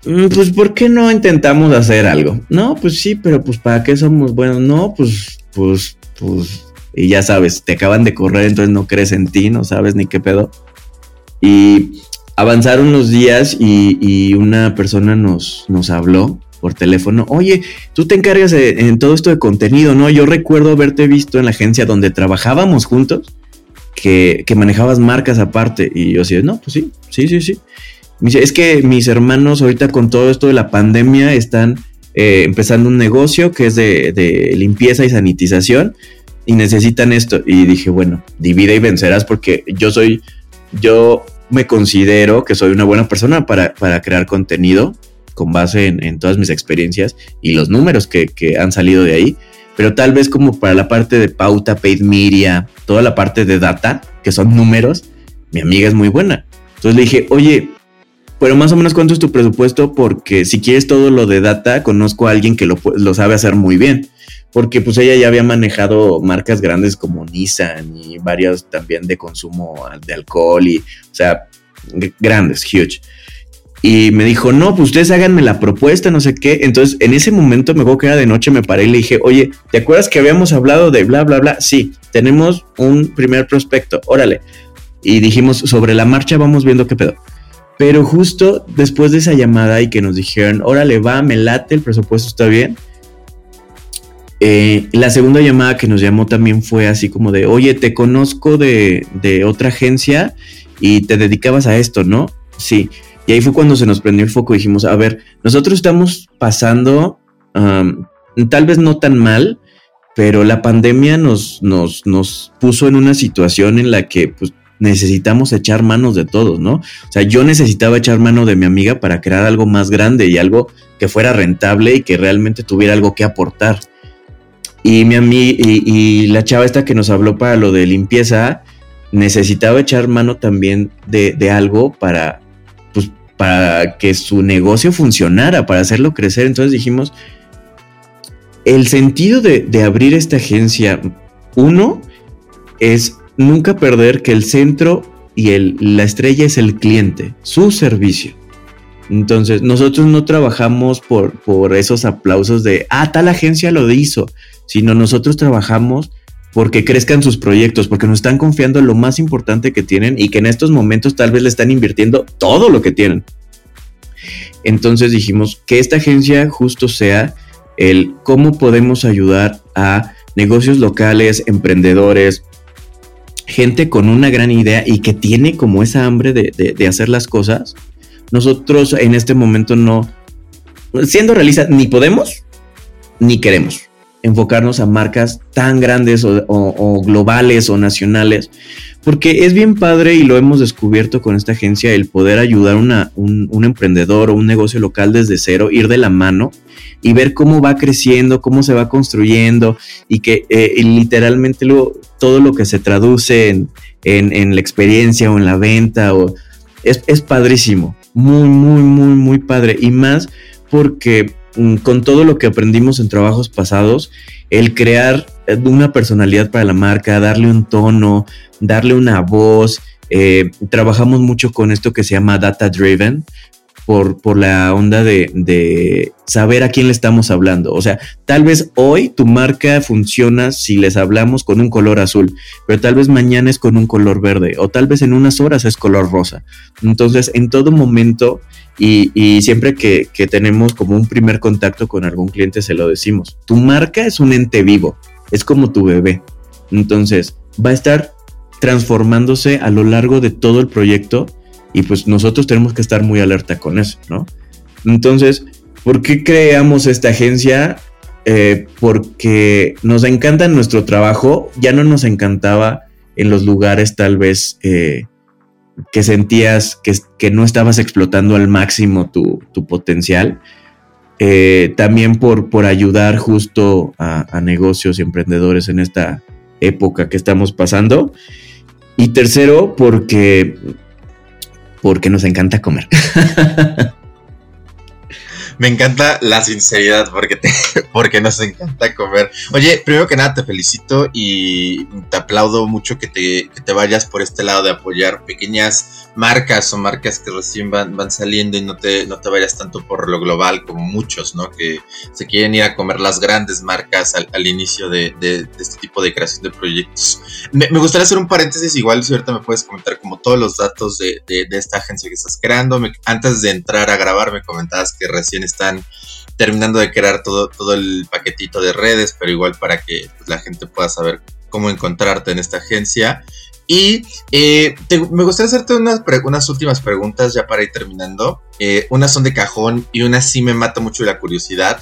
Mm, pues, ¿por qué no intentamos hacer algo? No, pues sí, pero pues, ¿para qué somos buenos? No, pues, pues, pues, y ya sabes, te acaban de correr, entonces no crees en ti, no sabes ni qué pedo. Y avanzaron los días y, una persona nos, nos habló por teléfono, oye, tú te encargas en todo esto de contenido, ¿no? Yo recuerdo haberte visto en la agencia donde trabajábamos juntos, que, manejabas marcas aparte. Y yo así, no, pues sí, sí, sí, sí. Es que mis hermanos ahorita con todo esto de la pandemia están eh, empezando un negocio que es de, limpieza y sanitización y necesitan esto. Y dije, bueno, divide y vencerás porque yo soy, yo me considero que soy una buena persona para, crear contenido con base en, todas mis experiencias y los números que, han salido de ahí. Pero tal vez como para la parte de pauta, paid media, toda la parte de data, que son números, mi amiga es muy buena. Entonces le dije, oye, pero más o menos cuánto es tu presupuesto, porque si quieres todo lo de data, conozco a alguien que lo, sabe hacer muy bien. Porque pues ella ya había manejado marcas grandes como Nissan y varias también de consumo de alcohol y, o sea, grandes, huge. Y me dijo, no, pues ustedes háganme la propuesta, no sé qué. Entonces, en ese momento, me acuerdo que era de noche, me paré y le dije, oye, ¿te acuerdas que habíamos hablado de bla, bla, bla? Sí, tenemos un primer prospecto, órale. Y dijimos, sobre la marcha vamos viendo qué pedo. Pero justo después de esa llamada y que nos dijeron, órale, va, me late, el presupuesto está bien. Eh, la segunda llamada que nos llamó también fue así como de, oye, te conozco de, otra agencia y te dedicabas a esto, ¿no? Sí. Y ahí fue cuando se nos prendió el foco y dijimos, a ver, nosotros estamos pasando, tal vez no tan mal, pero la pandemia nos, nos, nos puso en una situación en la que pues, necesitamos echar manos de todos, ¿no? O sea, yo necesitaba echar mano de mi amiga para crear algo más grande y algo que fuera rentable y que realmente tuviera algo que aportar. Y mi amiga y, la chava esta que nos habló para lo de limpieza necesitaba echar mano también de, algo para, pues, para que su negocio funcionara, para hacerlo crecer. Entonces dijimos, el sentido de, de abrir esta agencia, uno, es nunca perder que el centro y el, la estrella es el cliente, su servicio. Entonces, nosotros no trabajamos por, por esos aplausos de, ah, tal agencia lo hizo, sino nosotros trabajamos porque crezcan sus proyectos, porque nos están confiando en lo más importante que tienen y que en estos momentos tal vez le están invirtiendo todo lo que tienen. Entonces dijimos que esta agencia justo sea el cómo podemos ayudar a negocios locales, emprendedores, gente con una gran idea y que tiene como esa hambre de, hacer las cosas, nosotros en este momento no, siendo realistas, ni podemos ni queremos enfocarnos a marcas tan grandes o, globales o nacionales, porque es bien padre y lo hemos descubierto con esta agencia, el poder ayudar a un, emprendedor o un negocio local desde cero, ir de la mano y ver cómo va creciendo, cómo se va construyendo y que eh, literalmente todo lo que se traduce en, la experiencia o en la venta es, es padrísimo, muy, muy, muy, muy padre y más porque con todo lo que aprendimos en trabajos pasados, el crear una personalidad para la marca, darle un tono, darle una voz. Eh, trabajamos mucho con esto que se llama data driven, por, la onda de, saber a quién le estamos hablando. O sea, tal vez hoy tu marca funciona si les hablamos con un color azul, pero tal vez mañana es con un color verde o tal vez en unas horas es color rosa. Entonces, en todo momento y, siempre que, que tenemos como un primer contacto con algún cliente se lo decimos, tu marca es un ente vivo, es como tu bebé. Entonces, va a estar transformándose a lo largo de todo el proyecto y pues nosotros tenemos que estar muy alerta con eso, ¿no? Entonces, ¿por qué creamos esta agencia? Eh, porque nos encanta nuestro trabajo, ya no nos encantaba en los lugares tal vez eh, que sentías que, no estabas explotando al máximo tu, potencial. Eh, también por, por ayudar justo a, negocios y emprendedores en esta época que estamos pasando. Y tercero, porque porque nos encanta comer. <laughs> Me encanta la sinceridad porque, <laughs> porque nos encanta comer. Oye, primero que nada te felicito y te aplaudo mucho que te, te vayas por este lado de apoyar pequeñas marcas o marcas que recién van, van saliendo y no te, no te vayas tanto por lo global como muchos, ¿no? Que se quieren ir a comer las grandes marcas al, inicio de, este tipo de creación de proyectos. Me, gustaría hacer un paréntesis, igual si ahorita me puedes comentar como todos los datos de, esta agencia que estás creando. antes de entrar a grabar me comentabas que recién están terminando de crear todo, todo el paquetito de redes, pero igual para que la gente pueda saber cómo encontrarte en esta agencia. Y eh, me gustaría hacerte unas, unas, últimas preguntas ya para ir terminando. Eh, unas son de cajón y una sí me mata mucho la curiosidad.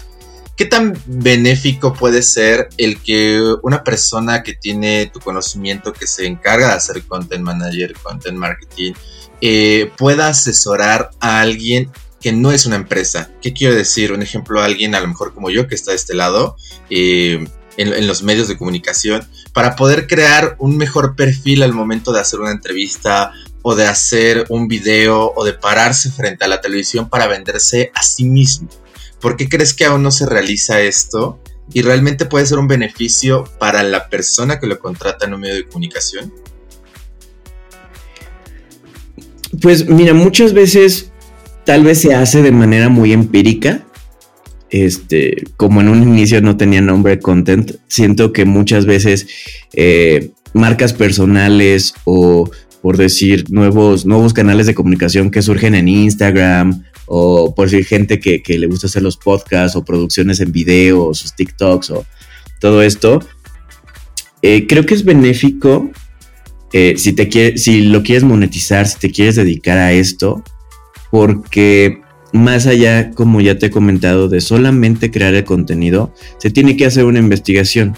¿Qué tan benéfico puede ser el que una persona que tiene tu conocimiento, que se encarga de hacer content manager, content marketing, eh, pueda asesorar a alguien que no es una empresa? ¿Qué quiero decir? Un ejemplo, alguien a lo mejor como yo que está de este lado, en, en, los medios de comunicación, para poder crear un mejor perfil al momento de hacer una entrevista o de hacer un video o de pararse frente a la televisión para venderse a sí mismo. ¿Por qué crees que aún no se realiza esto? Y realmente puede ser un beneficio para la persona que lo contrata en un medio de comunicación. Pues mira, muchas veces tal vez se hace de manera muy empírica este, como en un inicio no tenía nombre content, siento que muchas veces eh, marcas personales o por decir nuevos, nuevos canales de comunicación que surgen en Instagram o por decir gente que, le gusta hacer los podcasts o producciones en video o sus TikToks o todo esto, eh, creo que es benéfico eh, si, te si lo quieres monetizar, si te quieres dedicar a esto, porque más allá, como ya te he comentado, de solamente crear el contenido, se tiene que hacer una investigación.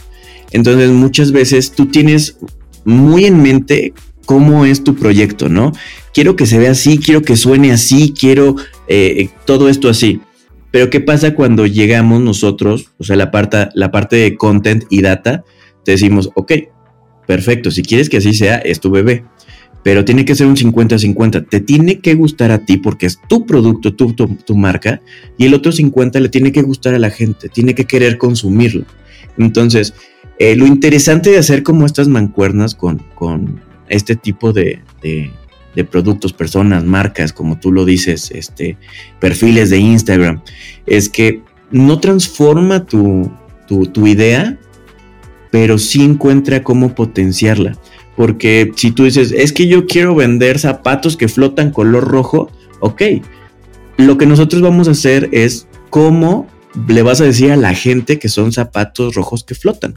Entonces muchas veces tú tienes muy en mente cómo es tu proyecto, ¿no? Quiero que se vea así, quiero que suene así, quiero eh, todo esto así. Pero ¿qué pasa cuando llegamos nosotros, o sea, la parte, la parte de content y data, te decimos, ok, perfecto, si quieres que así sea, es tu bebé pero tiene que ser un 50-50. Te tiene que gustar a ti porque es tu producto, tu, tu, marca, y el otro 50 le tiene que gustar a la gente, tiene que querer consumirlo. Entonces, eh, lo interesante de hacer como estas mancuernas con, con este tipo de, de, productos, personas, marcas, como tú lo dices, este, perfiles de Instagram, es que no transforma tu, tu, tu idea, pero sí encuentra cómo potenciarla. Porque si tú dices, es que yo quiero vender zapatos que flotan color rojo, ok. Lo que nosotros vamos a hacer es cómo le vas a decir a la gente que son zapatos rojos que flotan.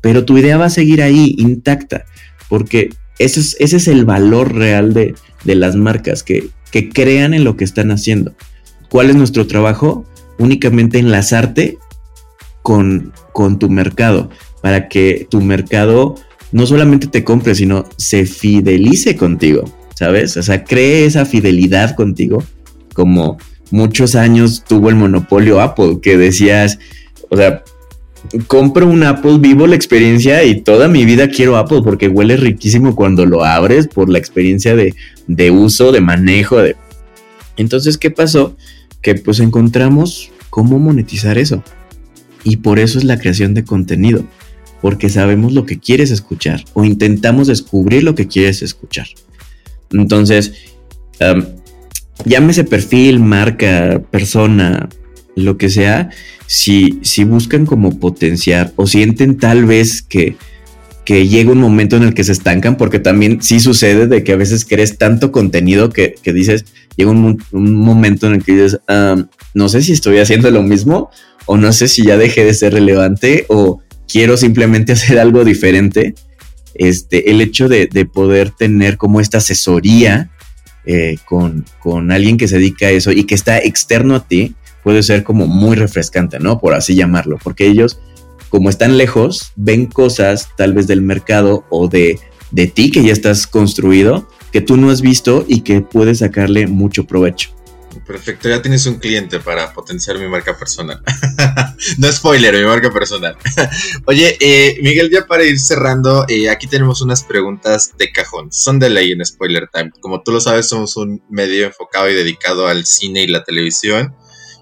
Pero tu idea va a seguir ahí intacta, porque ese es, ese es el valor real de, las marcas, que, que crean en lo que están haciendo. ¿Cuál es nuestro trabajo? Únicamente enlazarte con, con tu mercado, para que tu mercado no solamente te compre, sino se fidelice contigo, ¿sabes? O sea, cree esa fidelidad contigo, como muchos años tuvo el monopolio Apple, que decías, o sea, compro un Apple, vivo la experiencia y toda mi vida quiero Apple porque huele riquísimo cuando lo abres por la experiencia de, de uso, de manejo. De... Entonces, ¿qué pasó? Que pues encontramos cómo monetizar eso. Y por eso es la creación de contenido, porque sabemos lo que quieres escuchar o intentamos descubrir lo que quieres escuchar. Entonces, llámese perfil, marca, persona, lo que sea, si, si buscan como potenciar o sienten tal vez que, que llega un momento en el que se estancan, porque también sí sucede de que a veces crees tanto contenido que, dices, llega un, momento en el que dices, no sé si estoy haciendo lo mismo o no sé si ya dejé de ser relevante o quiero simplemente <laughs> hacer algo diferente. Este, el hecho de, poder tener como esta asesoría eh, con, con, alguien que se dedica a eso y que está externo a ti puede ser como muy refrescante, ¿no? Por así llamarlo, porque ellos, como están lejos, ven cosas tal vez del mercado o de, de ti que ya estás construido, que tú no has visto y que puedes sacarle mucho provecho. Perfecto, ya tienes un cliente para potenciar mi marca personal. <laughs> no spoiler, mi marca personal. <laughs> Oye, eh, Miguel, ya para ir cerrando, eh, aquí tenemos unas preguntas de cajón. Son de ley en Spoiler Time. Como tú lo sabes, somos un medio enfocado y dedicado al cine y la televisión.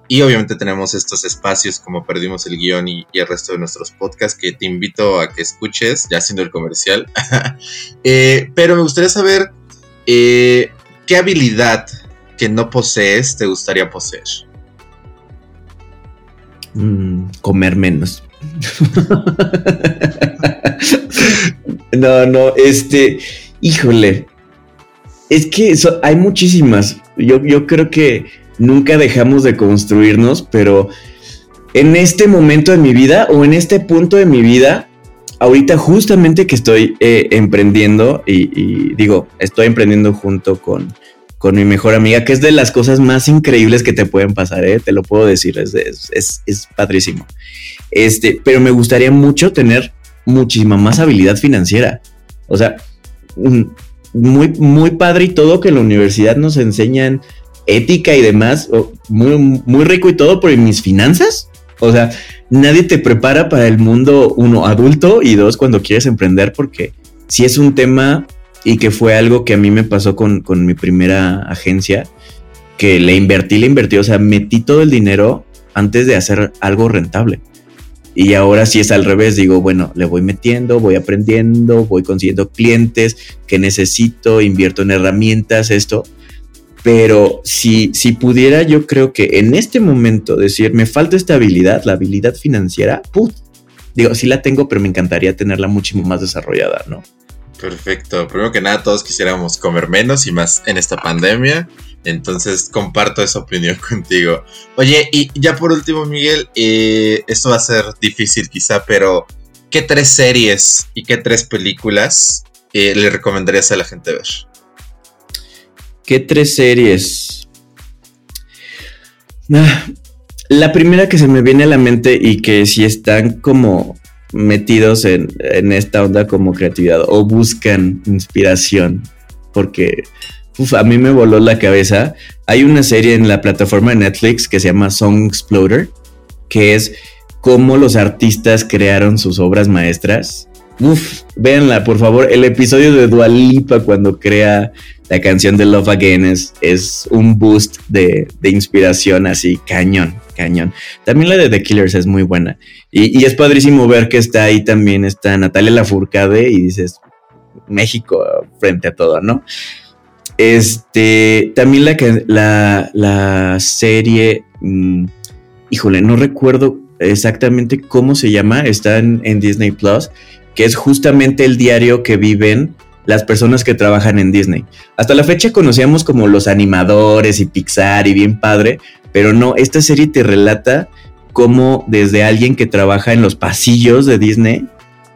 Y obviamente tenemos estos espacios como Perdimos el Guión y, el resto de nuestros podcasts que te invito a que escuches, ya haciendo el comercial. <laughs> Eh, pero me gustaría saber qué habilidad que no posees te gustaría poseer? Mm, comer menos. <laughs> no, no, este, híjole, es que hay muchísimas. Yo, yo creo que nunca dejamos de construirnos, pero en este momento de mi vida o en este punto de mi vida, ahorita justamente que estoy eh, emprendiendo y, digo, estoy emprendiendo junto con con mi mejor amiga, que es de las cosas más increíbles que te pueden pasar, ¿eh? te lo puedo decir, es, es, es. Este, pero me gustaría mucho tener muchísima más habilidad financiera. O sea, mm, muy, muy padre y todo que en la universidad nos enseñan ética y demás, muy, muy rico y todo, pero mis finanzas, o sea, nadie te prepara para el mundo, uno, adulto y dos, cuando quieres emprender, porque si es un tema y que fue algo que a mí me pasó con, mi primera agencia, que le invertí, le invertí, o sea, metí todo el dinero antes de hacer algo rentable. Y ahora sí es al revés, digo, bueno, le voy metiendo, voy aprendiendo, voy consiguiendo clientes que necesito, invierto en herramientas, esto. Pero si, si pudiera, yo creo que en este momento decir, me falta esta habilidad, la habilidad financiera, put, digo, sí la tengo, pero me encantaría tenerla mucho más desarrollada, ¿no? Perfecto. Primero que nada, todos quisiéramos comer menos y más en esta pandemia. Entonces comparto esa opinión <laughs> contigo. Oye, y ya por último, Miguel, eh, esto va a ser difícil quizá, pero ¿qué tres series y qué tres películas eh, le recomendarías a la gente ver? ¿Qué tres series? Ah, la primera que se me viene a la mente y que si están como metidos en, esta onda como creatividad o buscan inspiración, porque a mí me voló la cabeza. Hay una serie en la plataforma de Netflix que se llama Song Exploder, que es cómo los artistas crearon sus obras maestras. Uf, véanla, por favor. El episodio de Dualipa cuando crea la canción de Love Again es, es un boost de, de inspiración así, cañón, cañón. También la de The Killers es muy buena. Y, es padrísimo ver que está ahí también está Natalia Lafourcade y dices, México frente a todo, ¿no? Este, también la, la, la serie, mm, híjole, no recuerdo exactamente cómo se llama, está en Disney Plus, que es justamente el diario que viven las personas que trabajan en Disney. Hasta la fecha conocíamos como los animadores y Pixar y bien padre, pero no, esta serie te relata cómo desde alguien que trabaja en los pasillos de Disney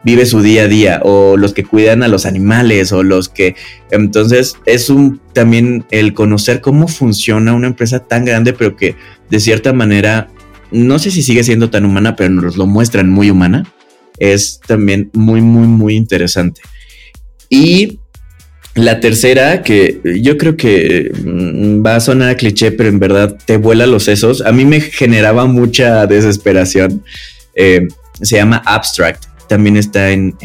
vive su día a día o los que cuidan a los animales o los que entonces es un también el conocer cómo funciona una empresa tan grande pero que de cierta manera no sé si sigue siendo tan humana pero nos lo muestran muy humana es también muy muy muy interesante y la tercera, que yo creo que mm, va a sonar cliché, pero en verdad te vuela los sesos. A mí me generaba mucha desesperación. Eh, se llama Abstract. También está en,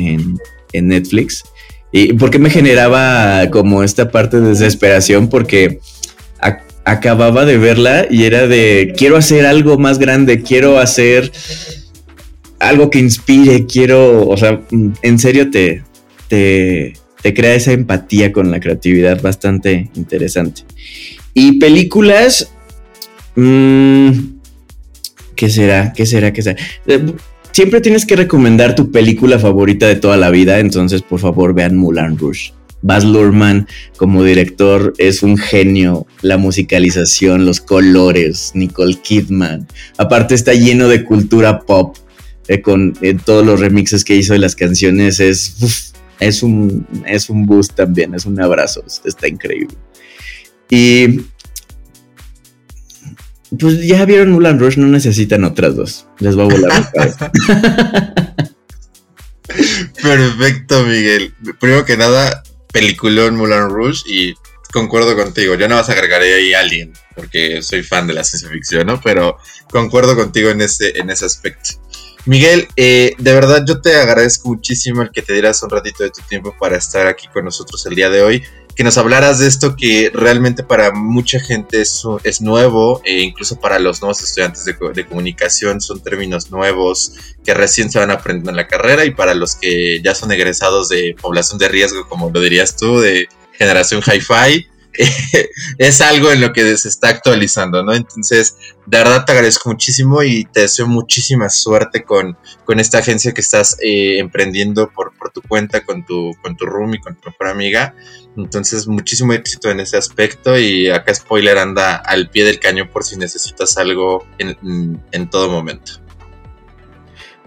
Netflix. ¿Y por qué me generaba como esta parte de desesperación? Porque acababa de verla y era de quiero hacer algo más grande, quiero hacer algo que inspire, quiero, o sea, en serio te, crea esa empatía con la creatividad bastante interesante. Y películas, mmm, ¿qué será? ¿Qué será? ¿Qué será? Eh, siempre tienes que recomendar tu película favorita de toda la vida, entonces por favor vean Mulan Rush. Baz Luhrmann como director es un genio, la musicalización, los colores, Nicole Kidman. Aparte está lleno de cultura pop eh, con eh, todos los remixes que hizo de las canciones. Es, es, un, es un boost también, es un abrazo, está increíble. Y pues ya vieron Mulan Rush, no necesitan otras dos. Les va a volar <laughs> Perfecto, Miguel. Primero que nada, peliculón Mulan Rouge y concuerdo contigo. Yo no vas a agregar ahí a alguien porque soy fan de la ciencia ficción, ¿no? Pero concuerdo contigo en ese, en ese aspecto. Miguel, eh, de verdad yo te agradezco muchísimo el que te dieras un ratito de tu tiempo para estar aquí con nosotros el día de hoy que nos hablaras de esto que realmente para mucha gente es, es nuevo, e incluso para los nuevos estudiantes de, de, comunicación son términos nuevos que recién se van aprendiendo en la carrera y para los que ya son egresados de población de riesgo, como lo dirías tú, de generación hi-fi, <laughs> es algo en lo que se está actualizando, ¿no? Entonces, de verdad te agradezco muchísimo y te deseo muchísima suerte con, con esta agencia que estás eh, emprendiendo por, por, tu cuenta, con tu, con tu room y con tu mejor amiga. Entonces, muchísimo éxito en ese aspecto y acá Spoiler anda al pie del cañón por si necesitas algo en, en todo momento.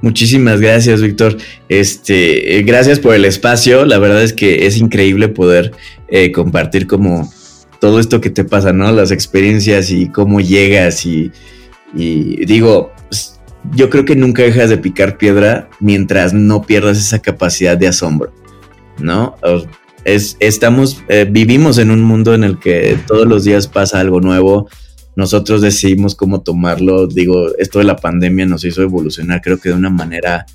Muchísimas gracias, Víctor. Este, eh, gracias por el espacio. La verdad es que es increíble poder eh, compartir como todo esto que te pasa, ¿no? Las experiencias y cómo llegas y, digo, pues, yo creo que nunca dejas de picar piedra mientras no pierdas esa capacidad de asombro, ¿no? Es, estamos, eh, vivimos en un mundo en el que todos los días pasa algo nuevo nosotros decidimos cómo tomarlo. Digo, esto de la pandemia nos hizo evolucionar, creo que de una manera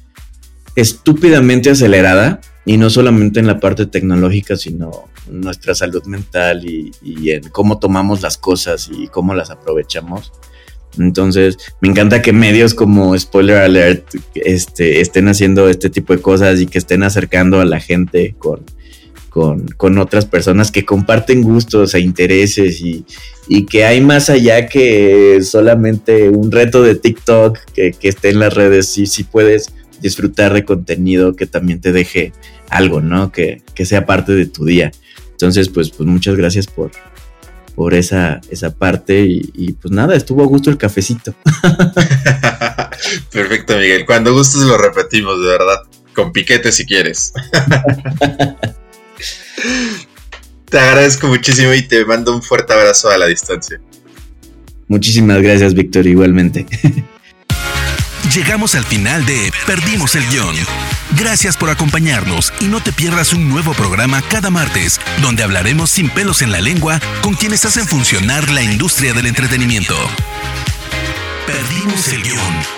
estúpidamente acelerada, y no solamente en la parte tecnológica, sino nuestra salud mental y, en cómo tomamos las cosas y cómo las aprovechamos. Entonces, me encanta que medios como Spoiler Alert este, estén haciendo este tipo de cosas y que estén acercando a la gente con, con, otras personas que comparten gustos e intereses y, que hay más allá que solamente un reto de TikTok que, esté en las redes y si puedes disfrutar de contenido que también te deje algo, ¿no? Que, sea parte de tu día. Entonces, pues, pues muchas gracias por, por esa, esa parte y, y, pues nada, estuvo a gusto el cafecito. <laughs> Perfecto, Miguel. Cuando gustes lo repetimos, de verdad. Con piquete si quieres. <laughs> Te agradezco muchísimo y te mando un fuerte abrazo a la distancia. Muchísimas gracias, Víctor, igualmente. Llegamos al final de Perdimos el guion. Gracias por acompañarnos y no te pierdas un nuevo programa cada martes, donde hablaremos sin pelos en la lengua con quienes hacen funcionar la industria del entretenimiento. Perdimos el guion.